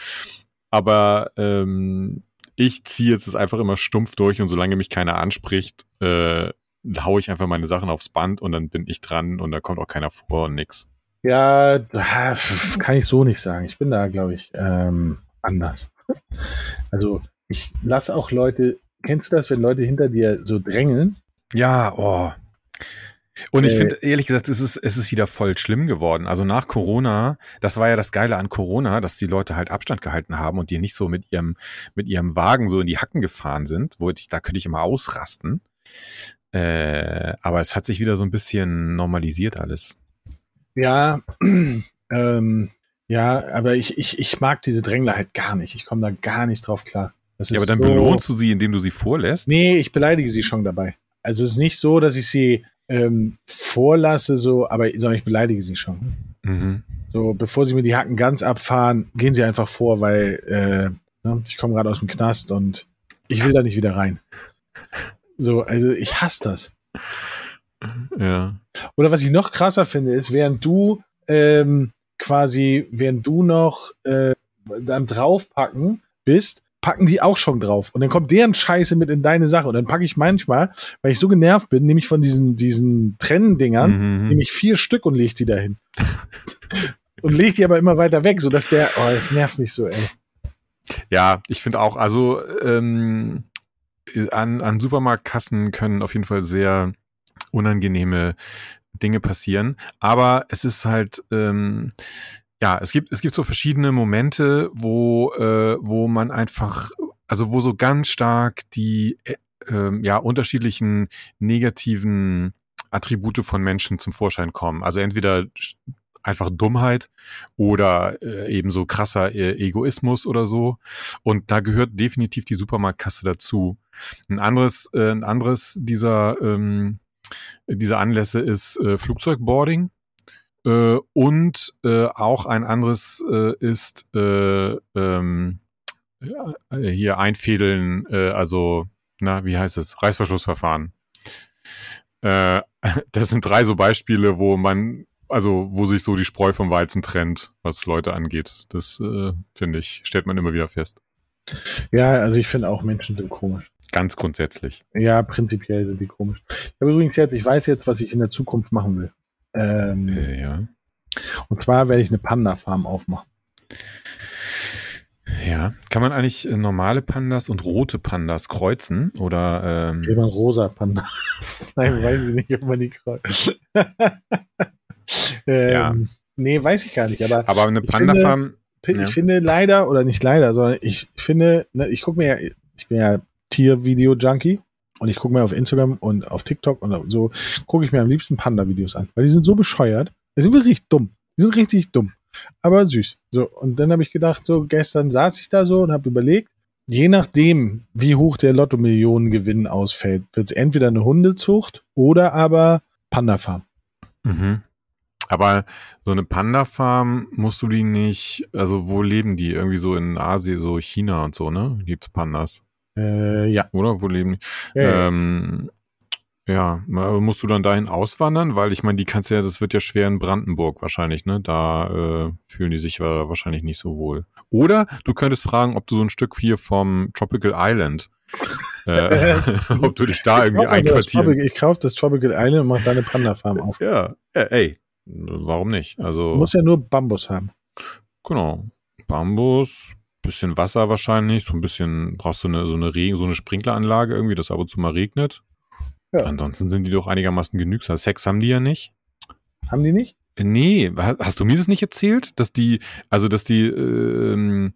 Aber ähm, ich ziehe jetzt das einfach immer stumpf durch und solange mich keiner anspricht, äh, hau ich einfach meine Sachen aufs Band und dann bin ich dran und da kommt auch keiner vor und nix. Ja, ah, kann ich so nicht sagen. Ich bin da, glaube ich, ähm, anders. Also ich lasse auch Leute, kennst du das, wenn Leute hinter dir so drängeln? Ja, oh. Und ich Äh. finde, ehrlich gesagt, es ist, es ist wieder voll schlimm geworden. Also nach Corona, das war ja das Geile an Corona, dass die Leute halt Abstand gehalten haben und die nicht so mit ihrem, mit ihrem Wagen so in die Hacken gefahren sind, wo ich, da könnte ich immer ausrasten. Äh, aber es hat sich wieder so ein bisschen normalisiert alles. Ja, ähm, ja, aber ich, ich, ich mag diese Drängler halt gar nicht. Ich komme da gar nicht drauf klar. Das Ja, aber dann so, belohnst du sie, indem du sie vorlässt. Nee, ich beleidige sie schon dabei. Also es ist nicht so, dass ich sie ähm, vorlasse, so, aber sondern ich beleidige sie schon. Mhm. So, bevor sie mir die Hacken ganz abfahren, gehen sie einfach vor, weil äh, ne, ich komme gerade aus dem Knast und ich will da nicht wieder rein. So, also ich hasse das. Ja. Oder was ich noch krasser finde, ist, während du ähm, quasi, während du noch äh, am draufpacken bist, packen die auch schon drauf. Und dann kommt deren Scheiße mit in deine Sache. Und dann packe ich manchmal, weil ich so genervt bin, nehme ich von diesen, diesen Trenndingern, Mhm. nehme ich vier Stück und lege die dahin. und lege die aber immer weiter weg, sodass der, oh, das nervt mich so, ey. Ja, ich finde auch, also ähm, an, an Supermarktkassen können auf jeden Fall sehr unangenehme Dinge passieren. Aber es ist halt, ähm, ja, es gibt, es gibt so verschiedene Momente, wo, äh, wo man einfach, also wo so ganz stark die äh, ähm, ja, unterschiedlichen negativen Attribute von Menschen zum Vorschein kommen. Also entweder einfach Dummheit oder äh, eben so krasser äh, Egoismus oder so. Und da gehört definitiv die Supermarktkasse dazu. Ein anderes, äh, ein anderes dieser, ähm, dieser Anlässe ist äh, Flugzeugboarding. Äh, und äh, auch ein anderes äh, ist äh, ähm, ja, hier einfädeln, äh, also, na, wie heißt es? Reißverschlussverfahren. Äh, das sind drei so Beispiele, wo man, also wo sich so die Spreu vom Weizen trennt, was Leute angeht. Das äh, finde ich, stellt man immer wieder fest. Ja, also ich finde auch Menschen sind komisch. Ganz grundsätzlich. Ja, prinzipiell sind die komisch. Ich habe übrigens jetzt, ich weiß jetzt, was ich in der Zukunft machen will. Ähm, Äh, ja. Und zwar werde ich eine Panda-Farm aufmachen. Ja. Kann man eigentlich äh, normale Pandas und rote Pandas kreuzen? Oder ähm, Will man rosa Pandas? Nein, weiß ich nicht, ob man die kreuzt. ähm, Ja. Nee, weiß ich gar nicht, aber aber eine Ich Panda-Farm, ich Ja. finde leider, oder nicht leider, sondern ich finde, ne, ich gucke mir ja, ich bin ja Tier-Video-Junkie und ich gucke mir auf Instagram und auf TikTok und so, gucke ich mir am liebsten Panda-Videos an, weil die sind so bescheuert. Die sind wirklich dumm. Die sind richtig dumm. Aber süß. So, und dann habe ich gedacht, so, gestern saß ich da so und habe überlegt, je nachdem, wie hoch der Lotto-Millionengewinn ausfällt, wird es entweder eine Hundezucht oder aber Panda-Farm. Mhm. Aber so eine Panda-Farm musst du die nicht, also wo leben die? Irgendwie so in Asien, so China und so, ne? Gibt's Pandas, Äh, ja. oder? Wo leben die? ja. Ähm, ja, musst du dann dahin auswandern? Weil ich meine, die kannst ja, das wird ja schwer in Brandenburg wahrscheinlich, ne? Da äh, fühlen die sich wa- wahrscheinlich nicht so wohl. Oder du könntest fragen, ob du so ein Stück hier vom Tropical Island, äh, ob du dich da irgendwie Ich kauf mir das einquartieren. Tropical- Ich kaufe das Tropical Island und mache da eine Panda-Farm auf. Ja, ey, warum nicht? Also Du musst ja nur Bambus haben. Genau. Bambus, bisschen Wasser wahrscheinlich, so ein bisschen, brauchst du eine, so eine Regen, so eine Sprinkleranlage irgendwie, dass ab und zu mal regnet. Ja. Ansonsten sind die doch einigermaßen genügsam. Sex haben die ja nicht. Haben die nicht? Äh, Nee, ha- hast du mir das nicht erzählt? Dass die, also dass die, ähm, äh,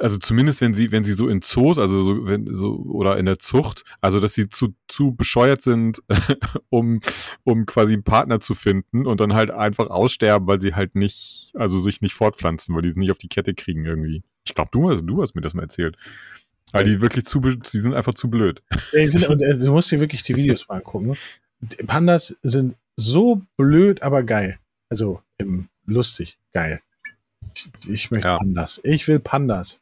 also zumindest wenn sie, wenn sie so in Zoos, also so, wenn, so, oder in der Zucht, also dass sie zu, zu bescheuert sind, um, um quasi einen Partner zu finden und dann halt einfach aussterben, weil sie halt nicht, also sich nicht fortpflanzen, weil die es nicht auf die Kette kriegen irgendwie. Ich glaube, du, du hast mir das mal erzählt. Weil die wirklich zu, die sind einfach zu blöd. Sind, und, äh, du musst dir wirklich die Videos mal angucken. Ne? Pandas sind so blöd, aber geil. Also eben lustig, geil. Ich, möchte Ja. Pandas. Ich will Pandas.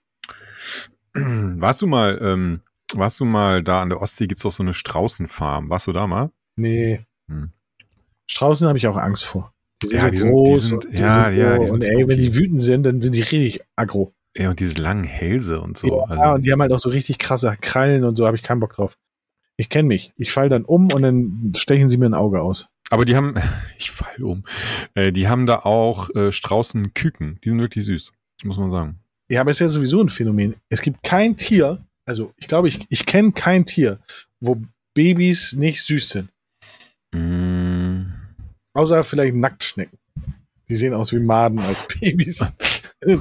Warst du mal, ähm, warst du mal da an der Ostsee, gibt's auch so eine Straußenfarm. Warst du da mal? Nee. Hm. Straußen habe ich auch Angst vor. Die sind Ja, so die sind- die groß. sind- und ja, so, ja, die und ey, wenn die wütend sind, dann sind die richtig aggro. Ja, und diese langen Hälse und so. ja, also, und die haben halt auch so richtig krasse Krallen und so, habe ich keinen Bock drauf. Ich kenne mich. Ich fall dann um und dann stechen sie mir ein Auge aus. Aber die haben, ich fall um, äh, die haben da auch äh, Straußenküken. Die sind wirklich süß, muss man sagen. Ja, aber es ist ja sowieso ein Phänomen. Es gibt kein Tier, also ich glaube, ich, ich kenne kein Tier, wo Babys nicht süß sind. Mm, Außer vielleicht Nacktschnecken. Die sehen aus wie Maden als Babys.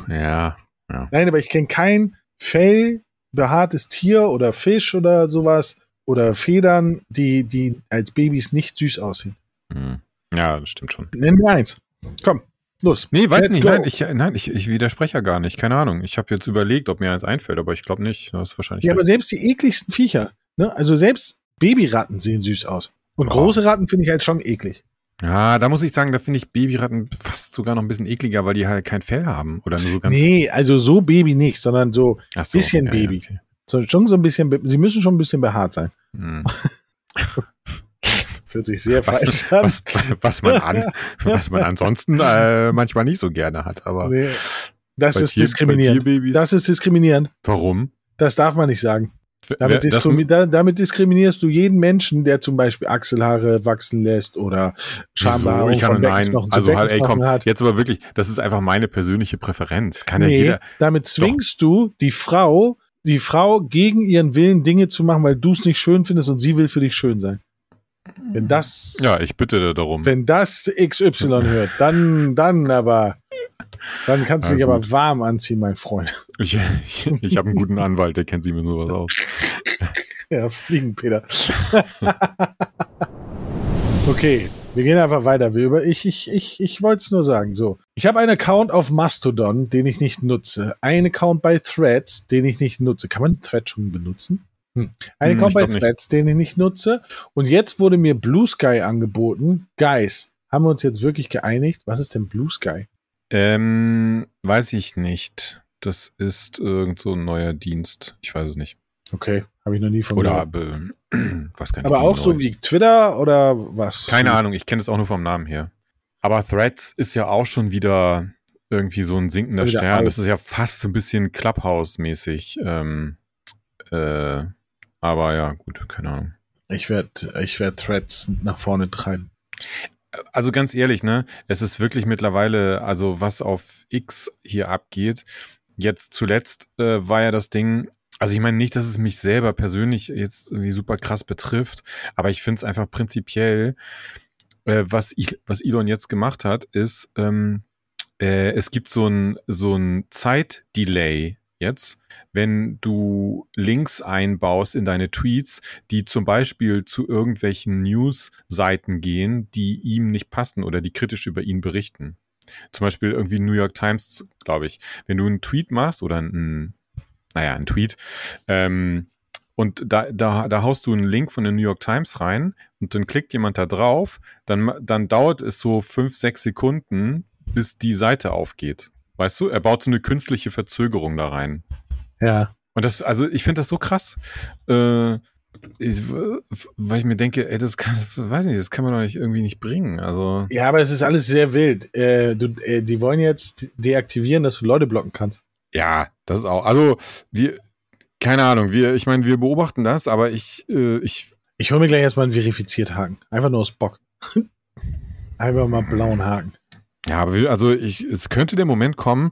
ja, Nein, aber ich kenne kein Fell behaartes Tier oder Fisch oder sowas oder Federn, die, die als Babys nicht süß aussehen. Mm. ja, das stimmt schon. Nenn mir eins. Komm, los. Nee, weiß Let's nicht. go. Nein, ich, nein ich, ich widerspreche ja gar nicht. Keine Ahnung. Ich habe jetzt überlegt, ob mir eins einfällt, aber ich glaube nicht. Das ist wahrscheinlich. Ja, aber selbst die ekligsten Viecher, ne? also selbst Babyratten sehen süß aus. Und Oh. große Ratten finde ich halt schon eklig. ja, da muss ich sagen, da finde ich Babyratten fast sogar noch ein bisschen ekliger, weil die halt kein Fell haben. Oder nur so ganz. nee, also so Baby nicht, sondern so, Ach so, bisschen ja, ja, Baby. okay. so schon so ein bisschen, sie müssen schon ein bisschen behaart sein. Hm. Das hört sich sehr Was, falsch an. was, was, man an, was man ansonsten äh, manchmal nicht so gerne hat. Aber Nee, das ist Tier- diskriminierend. Das ist diskriminierend. warum? Das darf man nicht sagen. Damit, diskrimi da, damit diskriminierst du jeden Menschen, der zum Beispiel Achselhaare wachsen lässt oder? Schambehaarung Ich kann von nein. Beckenknochen zu Also halt, ey, komm, hat. jetzt aber wirklich, das ist einfach meine persönliche Präferenz. Kann ja Nee, jeder. damit zwingst du die Frau, die Frau gegen ihren Willen Dinge zu machen, weil du es nicht schön findest und sie will für dich schön sein. Wenn das, Ja, ich bitte darum. wenn das XY hört, dann, dann aber, dann kannst du Ja, dich aber warm anziehen, mein Freund. Ich, ich, ich habe einen guten Anwalt, der kennt sich mit sowas aus. Ja, Fliegenpeter. okay, wir gehen einfach weiter. Ich ich, ich, ich wollte es nur sagen. So, ich habe einen Account auf Mastodon, den ich nicht nutze. Einen Account bei Threads, den ich nicht nutze. Kann man Threads schon benutzen? Hm. Einen Hm, nicht. Threads, den ich nicht nutze. Und jetzt wurde mir Blue Sky angeboten. Guys, haben wir uns jetzt wirklich geeinigt? Was ist denn Blue Sky? Ähm, weiß ich nicht. Das ist irgend so ein neuer Dienst. Ich weiß es nicht. Okay, habe ich noch nie von Oder gehört. be, was kann ich Aber auch so wie Twitter oder was? Keine Ahnung, ich kenne es auch nur vom Namen her. Aber Threads ist ja auch schon wieder irgendwie so ein sinkender Wieder Stern. alt. Das ist ja fast so ein bisschen Clubhouse-mäßig. Ähm, äh, aber ja, gut, keine Ahnung. Ich werde ich werd Threads nach vorne treiben. Also ganz ehrlich, ne, es ist wirklich mittlerweile, also was auf X hier abgeht. Jetzt zuletzt äh, war ja das Ding, also ich meine nicht, dass es mich selber persönlich jetzt irgendwie super krass betrifft, aber ich finde es einfach prinzipiell, äh, was, ich, was Elon jetzt gemacht hat, ist, ähm, äh, es gibt so ein, so ein Zeitdelay jetzt, wenn du Links einbaust in deine Tweets, die zum Beispiel zu irgendwelchen News-Seiten gehen, die ihm nicht passen oder die kritisch über ihn berichten. Zum Beispiel irgendwie New York Times, glaube ich. Wenn du einen Tweet machst oder einen, naja, einen Tweet, ähm, und da, da, da haust du einen Link von der New York Times rein und dann klickt jemand da drauf, dann, dann dauert es so fünf, sechs Sekunden, bis die Seite aufgeht. Weißt du, er baut so eine künstliche Verzögerung da rein. Ja. Und das, also ich finde das so krass, äh, ich, weil ich mir denke, ey, das kann, weiß nicht, das kann man doch nicht irgendwie nicht bringen. Also Ja, aber es ist alles sehr wild. Äh, du, äh, die wollen jetzt deaktivieren, dass du Leute blocken kannst. ja, das ist auch. Also wir, keine Ahnung, wir, ich meine, wir beobachten das, aber ich, äh, ich, Ich hole mir gleich erstmal einen verifiziert Haken. Einfach nur aus Bock. Einfach mal blauen Haken. Ja, aber wir, also ich, es könnte der Moment kommen,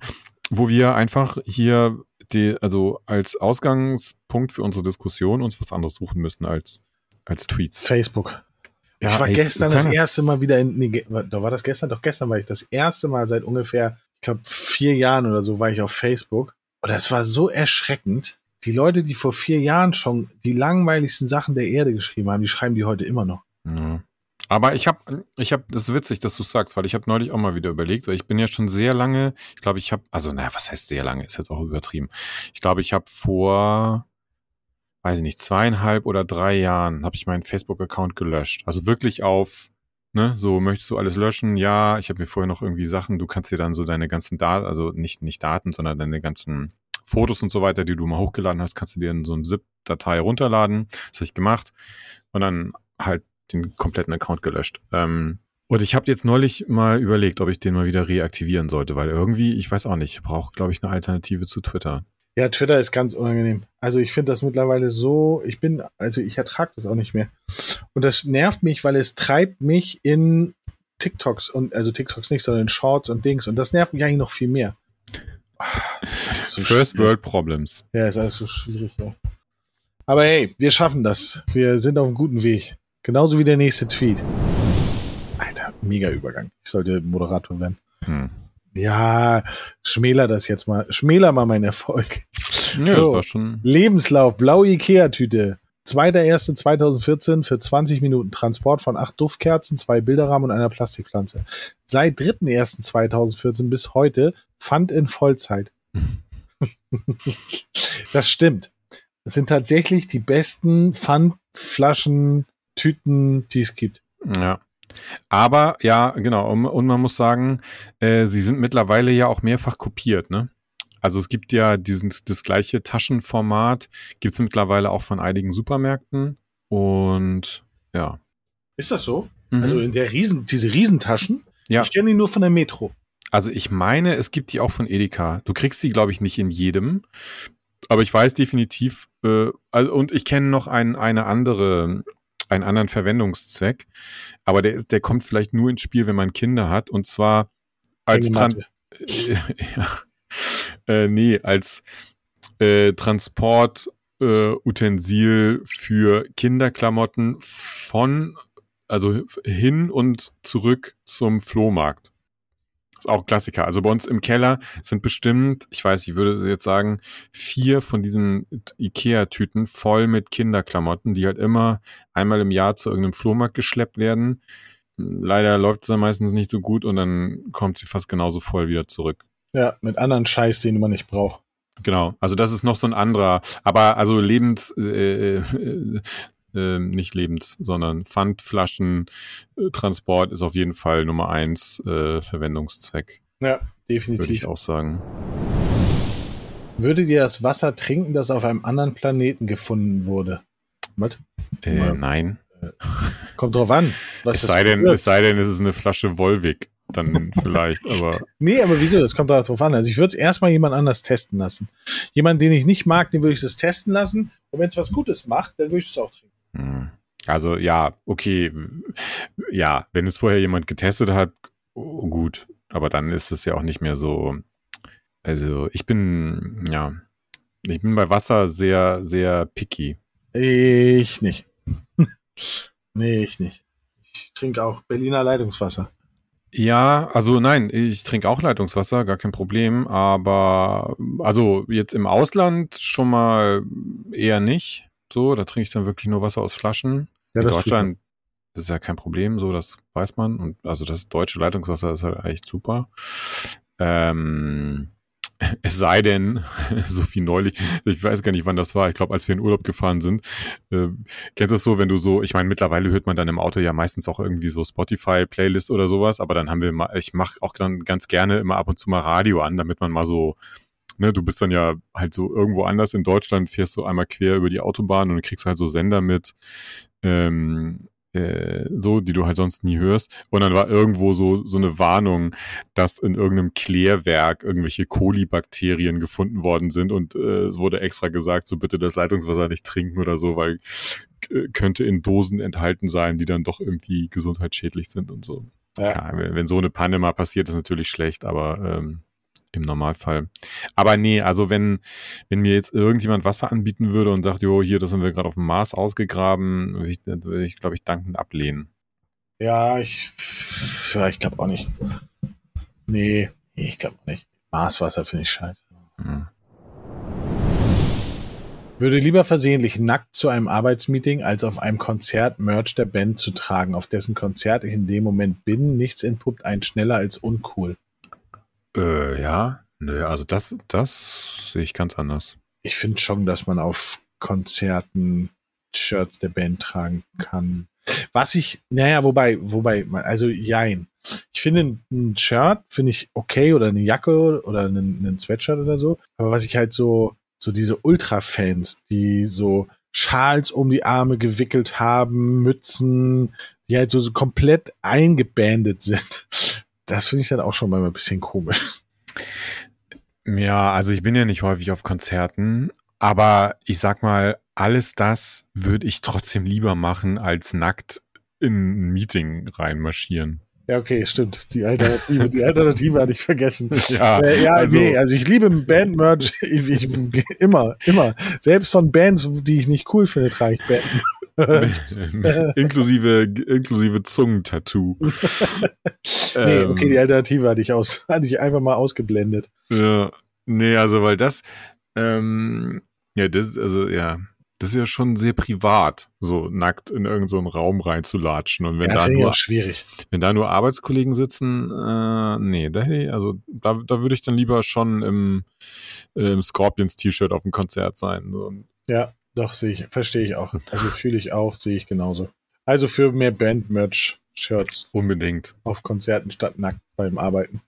wo wir einfach hier die, also als Ausgangspunkt für unsere Diskussion uns was anderes suchen müssen als als Tweets. Facebook. Ja, ich war ey, gestern das erste Mal wieder in, nee, da war das gestern? Doch gestern war ich das erste Mal seit ungefähr, ich glaube, vier Jahren oder so war ich auf Facebook. Und es war so erschreckend. Die Leute, die vor vier Jahren schon die langweiligsten Sachen der Erde geschrieben haben, die schreiben die heute immer noch. Ja. Aber ich habe, ich habe, das ist witzig, dass du sagst, weil ich habe neulich auch mal wieder überlegt, weil ich bin ja schon sehr lange, ich glaube, ich habe, also naja, was heißt sehr lange, ist jetzt auch übertrieben. Ich glaube, ich habe vor, weiß ich nicht, zweieinhalb oder drei Jahren habe ich meinen Facebook-Account gelöscht. Also wirklich auf, ne, so möchtest du alles löschen? Ja, ich habe mir vorher noch irgendwie Sachen, du kannst dir dann so deine ganzen Daten, also nicht, nicht Daten, sondern deine ganzen Fotos und so weiter, die du mal hochgeladen hast, kannst du dir in so einem ZIP-Datei runterladen. Das habe ich gemacht. Und dann halt den kompletten Account gelöscht. Ähm, und ich habe jetzt neulich mal überlegt, ob ich den mal wieder reaktivieren sollte, weil irgendwie, ich weiß auch nicht, ich brauche, glaube ich, eine Alternative zu Twitter. Ja, Twitter ist ganz unangenehm. Also ich finde das mittlerweile so, ich bin, also ich ertrage das auch nicht mehr. Und das nervt mich, weil es treibt mich in TikToks und, also TikToks nicht, sondern in Shorts und Dings. Und das nervt mich eigentlich noch viel mehr. Ah, so First schwierig. World Problems. Ja, ist alles so schwierig, ja. Aber hey, wir schaffen das. Wir sind auf einem guten Weg. Genauso wie der nächste Tweet. Alter, mega Übergang. Ich sollte Moderator werden. Hm. Ja, schmäler das jetzt mal. Schmäler mal meinen Erfolg. Ja, So. das war schon. Lebenslauf, blaue Ikea-Tüte. 2.1.2014 für 20 Minuten. Transport von acht Duftkerzen, zwei Bilderrahmen und einer Plastikpflanze. Seit 3.1.2014 bis heute Pfand in Vollzeit. das stimmt. Das sind tatsächlich die besten Pfandflaschen, Tüten, die es gibt. Ja. Aber ja, genau. Und, und man muss sagen, äh, sie sind mittlerweile ja auch mehrfach kopiert, ne? Also es gibt ja diesen, das gleiche Taschenformat, gibt es mittlerweile auch von einigen Supermärkten. Und ja. Ist das so? Mhm. Also in der Riesen, diese Riesentaschen? Ja. Ich kenne die nur von der Metro. Also ich meine, es gibt die auch von Edeka. Du kriegst die, glaube ich, nicht in jedem. Aber ich weiß definitiv, äh, also, und ich kenne noch ein, eine andere, einen anderen Verwendungszweck. Aber der, der kommt vielleicht nur ins Spiel, wenn man Kinder hat. Und zwar als Tran Hängematte. äh, ja. äh, nee, als äh, Transport äh, für Kinderklamotten von, also hin und zurück zum Flohmarkt. Ist auch ein Klassiker. Also bei uns im Keller sind bestimmt, ich weiß, ich würde jetzt sagen, vier von diesen Ikea-Tüten voll mit Kinderklamotten, die halt immer einmal im Jahr zu irgendeinem Flohmarkt geschleppt werden. Leider läuft es dann meistens nicht so gut und dann kommt sie fast genauso voll wieder zurück. Ja, mit anderen Scheiß, den man nicht braucht. Genau, also das ist noch so ein anderer, aber also Lebens, äh, äh, äh, nicht Lebens, sondern Pfandflaschen, äh, Transport ist auf jeden Fall Nummer eins äh, Verwendungszweck, Ja, würde definitiv. ich auch sagen. Würdet ihr das Wasser trinken, das auf einem anderen Planeten gefunden wurde? Was? Äh, nein. Kommt drauf an. Es sei, denn, es sei denn, es ist eine Flasche Volvic, dann vielleicht, aber Nee, aber wieso? Das kommt darauf an. Also ich würde es erstmal jemand anders testen lassen. Jemand, den ich nicht mag, den würde ich das testen lassen. Und wenn es was Gutes macht, dann würde ich es auch trinken. Hm. also ja, okay, ja, wenn es vorher jemand getestet hat, oh, gut, aber dann ist es ja auch nicht mehr so, also ich bin, ja, ich bin bei Wasser sehr, sehr picky. Ich nicht. nee, ich nicht. Ich trinke auch Berliner Leitungswasser. Ja, also nein, ich trinke auch Leitungswasser, gar kein Problem. Aber also jetzt im Ausland schon mal eher nicht. So, da trinke ich dann wirklich nur Wasser aus Flaschen. Ja, In das Deutschland das ist ja kein Problem, so das weiß man. Und also das deutsche Leitungswasser ist halt echt super. Ähm, es sei denn, so wie neulich, ich weiß gar nicht, wann das war. Ich glaube, als wir in Urlaub gefahren sind, äh, kennst du es so, wenn du so, ich meine, mittlerweile hört man dann im Auto ja meistens auch irgendwie so Spotify-Playlist oder sowas, aber dann haben wir mal, ich mache auch dann ganz gerne immer ab und zu mal Radio an, damit man mal so, ne, du bist dann ja halt so irgendwo anders in Deutschland, fährst du einmal quer über die Autobahn und kriegst halt so Sender mit, ähm, äh, so, die du halt sonst nie hörst. Und dann war irgendwo so, so eine Warnung, dass in irgendeinem Klärwerk irgendwelche Kolibakterien gefunden worden sind und äh, es wurde extra gesagt, so bitte das Leitungswasser nicht trinken oder so, weil äh, könnte in Dosen enthalten sein, die dann doch irgendwie gesundheitsschädlich sind und so. Ja. Wenn, wenn so eine Panne mal passiert, ist natürlich schlecht, aber ähm, im Normalfall. Aber nee, also wenn, wenn mir jetzt irgendjemand Wasser anbieten würde und sagt, jo, hier, das haben wir gerade auf dem Mars ausgegraben, würde ich, würde ich glaube ich, dankend ablehnen. Ja, ich, ja, ich glaube auch nicht. Nee, ich glaube nicht. Maßwasser finde ich scheiße. Hm. Würde lieber versehentlich nackt zu einem Arbeitsmeeting als auf einem Konzert Merch der Band zu tragen, auf dessen Konzert ich in dem Moment bin. Nichts entpuppt einen schneller als uncool. Äh, ja, nö, also das, das sehe ich ganz anders. Ich finde schon, dass man auf Konzerten Shirts der Band tragen kann. Was ich, naja, wobei, wobei, also jein. Ich finde ein Shirt finde ich okay oder eine Jacke oder einen, einen Sweatshirt oder so. Aber was ich halt so, so diese Ultra-Fans, die so Schals um die Arme gewickelt haben, Mützen, die halt so, so komplett eingebandet sind. Das finde ich dann auch schon mal ein bisschen komisch. Ja, also ich bin ja nicht häufig auf Konzerten, aber ich sag mal, alles das würde ich trotzdem lieber machen, als nackt in ein Meeting reinmarschieren. Ja, okay, stimmt. Die Alternative, die Alternative hatte ich vergessen. Ja, Äh, ja, also- nee, also ich liebe Band-Merch ich, ich, immer, immer. Selbst von Bands, die ich nicht cool finde, trage ich Band. inklusive, inklusive Zungentattoo. Nee, Ähm, okay, die Alternative hatte ich aus, hatte ich einfach mal ausgeblendet. Ja, nee, also weil das, ähm, ja, das, also ja, das ist ja schon sehr privat, so nackt in irgendeinen so Raum reinzulatschen. Und wenn ja, da nur, schwierig. wenn da nur Arbeitskollegen sitzen, äh, nee, da, also da, da würde ich dann lieber schon im, im Scorpions-T-Shirt auf dem Konzert sein. So. Ja, doch, sehe ich, verstehe ich auch. Also fühle ich auch, sehe ich genauso. Also für mehr Band-Merch-Shirts Unbedingt. auf Konzerten statt nackt beim Arbeiten.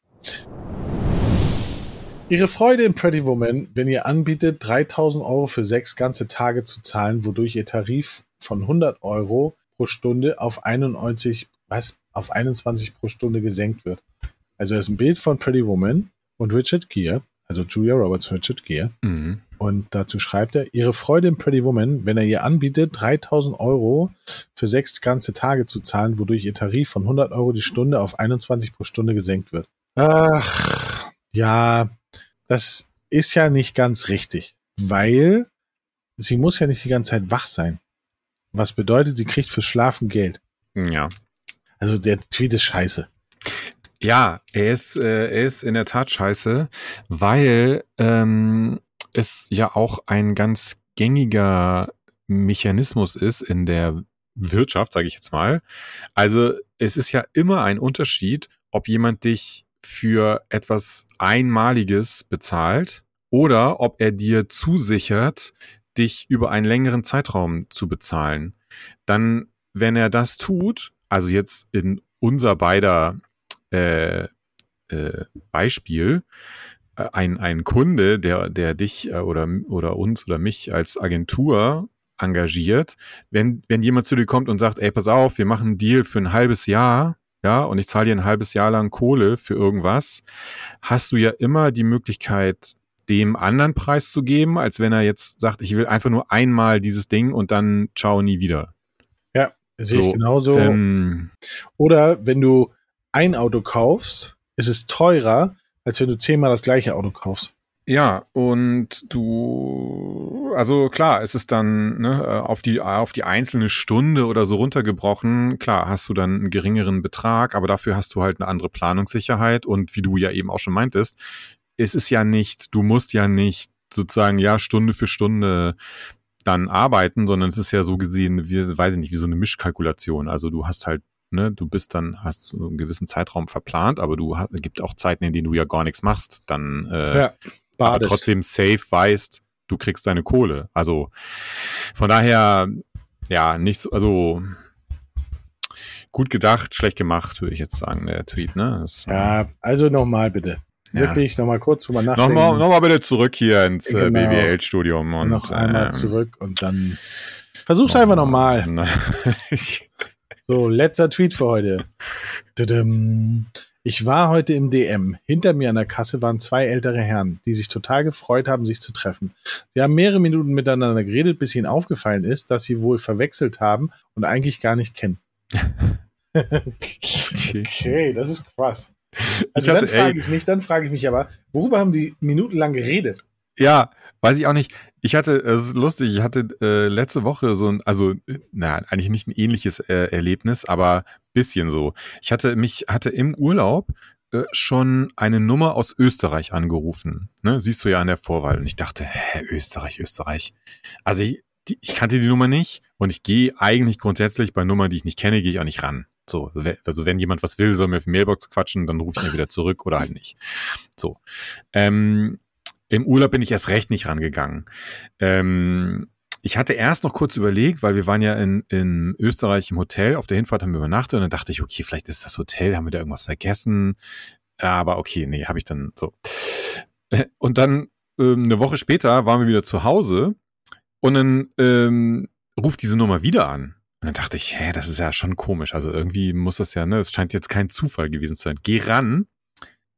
Ihre Freude in Pretty Woman, wenn ihr anbietet, 3000 Euro für sechs ganze Tage zu zahlen, wodurch ihr Tarif von 100 Euro pro Stunde auf 91, was, auf 21 pro Stunde gesenkt wird. Also es ist ein Bild von Pretty Woman und Richard Gere, also Julia Roberts Richard Gere. Mhm. Und dazu schreibt er, Ihre Freude in Pretty Woman, wenn er ihr anbietet, 3000 Euro für sechs ganze Tage zu zahlen, wodurch ihr Tarif von 100 Euro die Stunde auf 21 pro Stunde gesenkt wird. Ach, ja, das ist ja nicht ganz richtig, weil sie muss ja nicht die ganze Zeit wach sein. Was bedeutet, sie kriegt für Schlafen Geld. Ja. Also der Tweet ist scheiße. Ja, er ist, äh, er ist in der Tat scheiße, weil ähm, es ja auch ein ganz gängiger Mechanismus ist in der Wirtschaft, sage ich jetzt mal. Also es ist ja immer ein Unterschied, ob jemand dich für etwas Einmaliges bezahlt oder ob er dir zusichert, dich über einen längeren Zeitraum zu bezahlen. Dann, wenn er das tut, also jetzt in unser beider äh, äh, Beispiel, ein, ein Kunde, der, der dich äh, oder, oder uns oder mich als Agentur engagiert, wenn, wenn jemand zu dir kommt und sagt, ey, pass auf, wir machen einen Deal für ein halbes Jahr, ja, und ich zahle dir ein halbes Jahr lang Kohle für irgendwas, hast du ja immer die Möglichkeit, dem anderen Preis zu geben, als wenn er jetzt sagt, ich will einfach nur einmal dieses Ding und dann ciao nie wieder. Sehe So, ich genauso. Ähm, Oder wenn du ein Auto kaufst, ist es teurer, als wenn du zehnmal das gleiche Auto kaufst. Ja, und du, also klar, es ist dann ne, auf die auf die einzelne Stunde oder so runtergebrochen. Klar, hast du dann einen geringeren Betrag, aber dafür hast du halt eine andere Planungssicherheit und wie du ja eben auch schon meintest, es ist ja nicht, du musst ja nicht sozusagen ja Stunde für Stunde dann arbeiten, sondern es ist ja so gesehen, wie, weiß ich nicht, wie so eine Mischkalkulation. Also du hast halt ne, du bist dann, hast so einen gewissen Zeitraum verplant, aber du gibt auch Zeiten, in denen du ja gar nichts machst. Dann äh, ja, aber trotzdem safe weißt, du kriegst deine Kohle. Also von daher, ja, nicht so, also gut gedacht, schlecht gemacht, würde ich jetzt sagen, der Tweet, ne? Das, ja, also nochmal bitte. Wirklich ja. nochmal kurz drüber nachdenken. Nochmal, nochmal bitte zurück hier ins äh, genau. BWL-Studium. und Noch einmal äh, zurück und dann versuch's einfach nochmal. So, letzter Tweet für heute. Ich war heute im DM. Hinter mir an der Kasse waren zwei ältere Herren, die sich total gefreut haben, sich zu treffen. Sie haben mehrere Minuten miteinander geredet, bis ihnen aufgefallen ist, dass sie wohl verwechselt haben und eigentlich gar nicht kennen. okay. das ist krass. Also hatte, dann frage ich mich, dann frage ich mich aber, worüber haben die minutenlang geredet? Ja, weiß ich auch nicht. Ich hatte, es ist lustig, ich hatte äh, letzte Woche so ein, also, na, eigentlich nicht ein ähnliches äh, Erlebnis, aber bisschen so. Ich hatte mich, hatte im Urlaub äh, schon eine Nummer aus Österreich angerufen. Ne? Siehst du ja an der Vorwahl. Und ich dachte, hä, Österreich, Österreich. Also ich, die, ich kannte die Nummer nicht und ich gehe eigentlich grundsätzlich bei Nummern, die ich nicht kenne, gehe ich auch nicht ran. So, also wenn jemand was will, soll mir auf die Mailbox quatschen, dann rufe ich mir wieder zurück oder halt nicht. So. Ähm, im Urlaub bin ich erst recht nicht rangegangen. Ähm, ich hatte erst noch kurz überlegt, weil wir waren ja in, in Österreich im Hotel. Auf der Hinfahrt haben wir übernachtet und dann dachte ich, okay, vielleicht ist das Hotel, haben wir da irgendwas vergessen? Aber okay, nee, habe ich dann so. Und dann ähm, eine Woche später waren wir wieder zu Hause und dann ähm, ruft diese Nummer wieder an. Und dann dachte ich, hä, das ist ja schon komisch. Also irgendwie muss das ja, ne, es scheint jetzt kein Zufall gewesen zu sein. Geh ran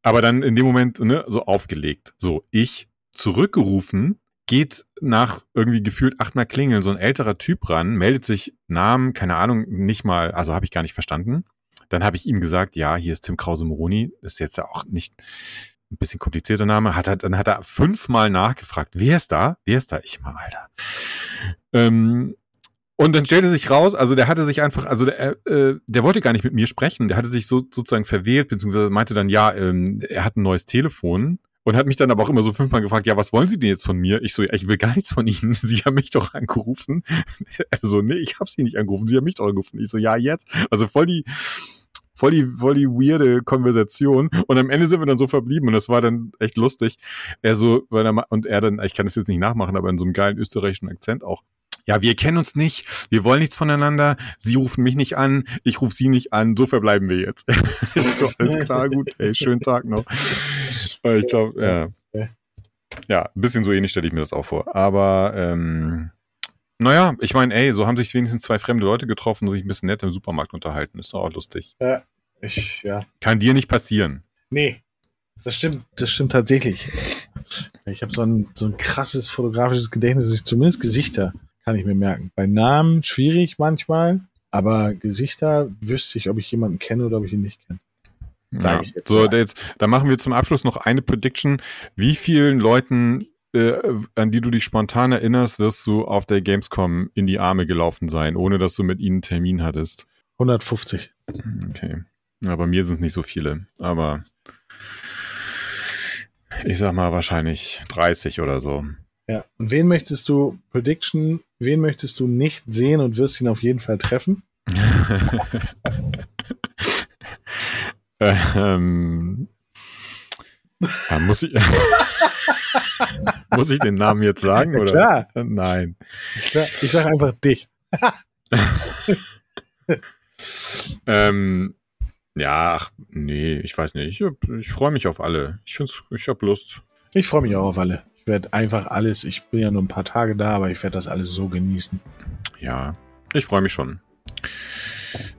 aber dann in dem Moment ne, so aufgelegt. So, ich zurückgerufen, geht nach irgendwie gefühlt achtmal klingeln so ein älterer Typ ran, meldet sich Namen, keine Ahnung, nicht mal, also habe ich gar nicht verstanden. Dann habe ich ihm gesagt, ja, hier ist Tim Krause-Moroni, ist jetzt ja auch nicht ein bisschen komplizierter Name. Hat er, dann hat er fünfmal nachgefragt, wer ist da? Wer ist da? Ich mal, Alter. Ähm, und dann stellte sich raus, also der hatte sich einfach, also der, äh, der wollte gar nicht mit mir sprechen, der hatte sich so sozusagen verwählt, beziehungsweise meinte dann, ja, ähm, er hat ein neues Telefon und hat mich dann aber auch immer so fünfmal gefragt, ja, was wollen Sie denn jetzt von mir? Ich so, ja, ich will gar nichts von Ihnen. Sie haben mich doch angerufen. Also, nee, ich habe Sie nicht angerufen. Sie haben mich doch angerufen. Ich so, ja, jetzt. Also voll die, voll die, voll die weirde Konversation. Und am Ende sind wir dann so verblieben und das war dann echt lustig. Er so, weil er, und er dann, ich kann das jetzt nicht nachmachen, aber in so einem geilen österreichischen Akzent auch ja, wir kennen uns nicht, wir wollen nichts voneinander, sie rufen mich nicht an, ich rufe sie nicht an, so verbleiben wir jetzt. so, alles klar, gut, ey, schönen Tag noch. Ich glaube, ja. Ja, ein bisschen so ähnlich stelle ich mir das auch vor. Aber ähm, naja, ich meine, ey, so haben sich wenigstens zwei fremde Leute getroffen, sich ein bisschen nett im Supermarkt unterhalten. Ist doch auch lustig. Ja, ich, ja. Kann dir nicht passieren. Nee, das stimmt, das stimmt tatsächlich. Ich habe so ein, so ein krasses fotografisches Gedächtnis, dass ich zumindest Gesichter kann ich mir merken. Bei Namen schwierig manchmal, aber Gesichter wüsste ich, ob ich jemanden kenne oder ob ich ihn nicht kenne. ja. ich jetzt. So, jetzt, da machen wir zum Abschluss noch eine Prediction. Wie vielen Leuten, äh, an die du dich spontan erinnerst, wirst du auf der Gamescom in die Arme gelaufen sein, ohne dass du mit ihnen einen Termin hattest? 150. Okay. Ja, bei mir sind es nicht so viele, aber ich sag mal wahrscheinlich 30 oder so. Ja. Und wen möchtest du, Prediction, wen möchtest du nicht sehen und wirst ihn auf jeden Fall treffen? ähm, ja, muss ich. muss ich den Namen jetzt sagen? Oder? Klar. Nein. Klar. Ich sage einfach dich. ähm, ja, ach, nee, ich weiß nicht. Ich, ich freue mich auf alle. Ich, find's, ich habe Lust. Ich freue mich auch auf alle. Ich werde einfach alles, ich bin ja nur ein paar Tage da, aber ich werde das alles so genießen. Ja, ich freue mich schon.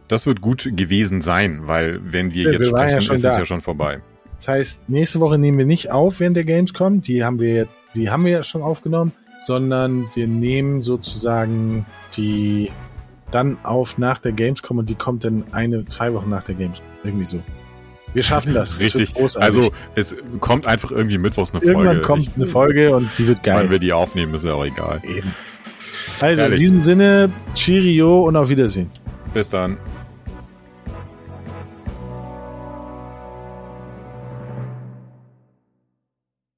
Das wird gut gewesen sein, weil wenn wir ja, jetzt wir sprechen, ja ist da. es ja schon vorbei. Das heißt, nächste Woche nehmen wir nicht auf während der Gamescom, die haben wir, die haben wir ja schon aufgenommen, sondern wir nehmen sozusagen die dann auf nach der Gamescom und die kommt dann eine, zwei Wochen nach der Gamescom. Irgendwie so. Wir schaffen das. Richtig. Also es kommt einfach irgendwie mittwochs eine Irgendwann Folge. kommt Ich- eine Folge und die wird geil. Wann wir die aufnehmen, ist ja auch egal. Eben. Also Herrlich. in diesem Sinne, Cheerio und auf Wiedersehen. Bis dann.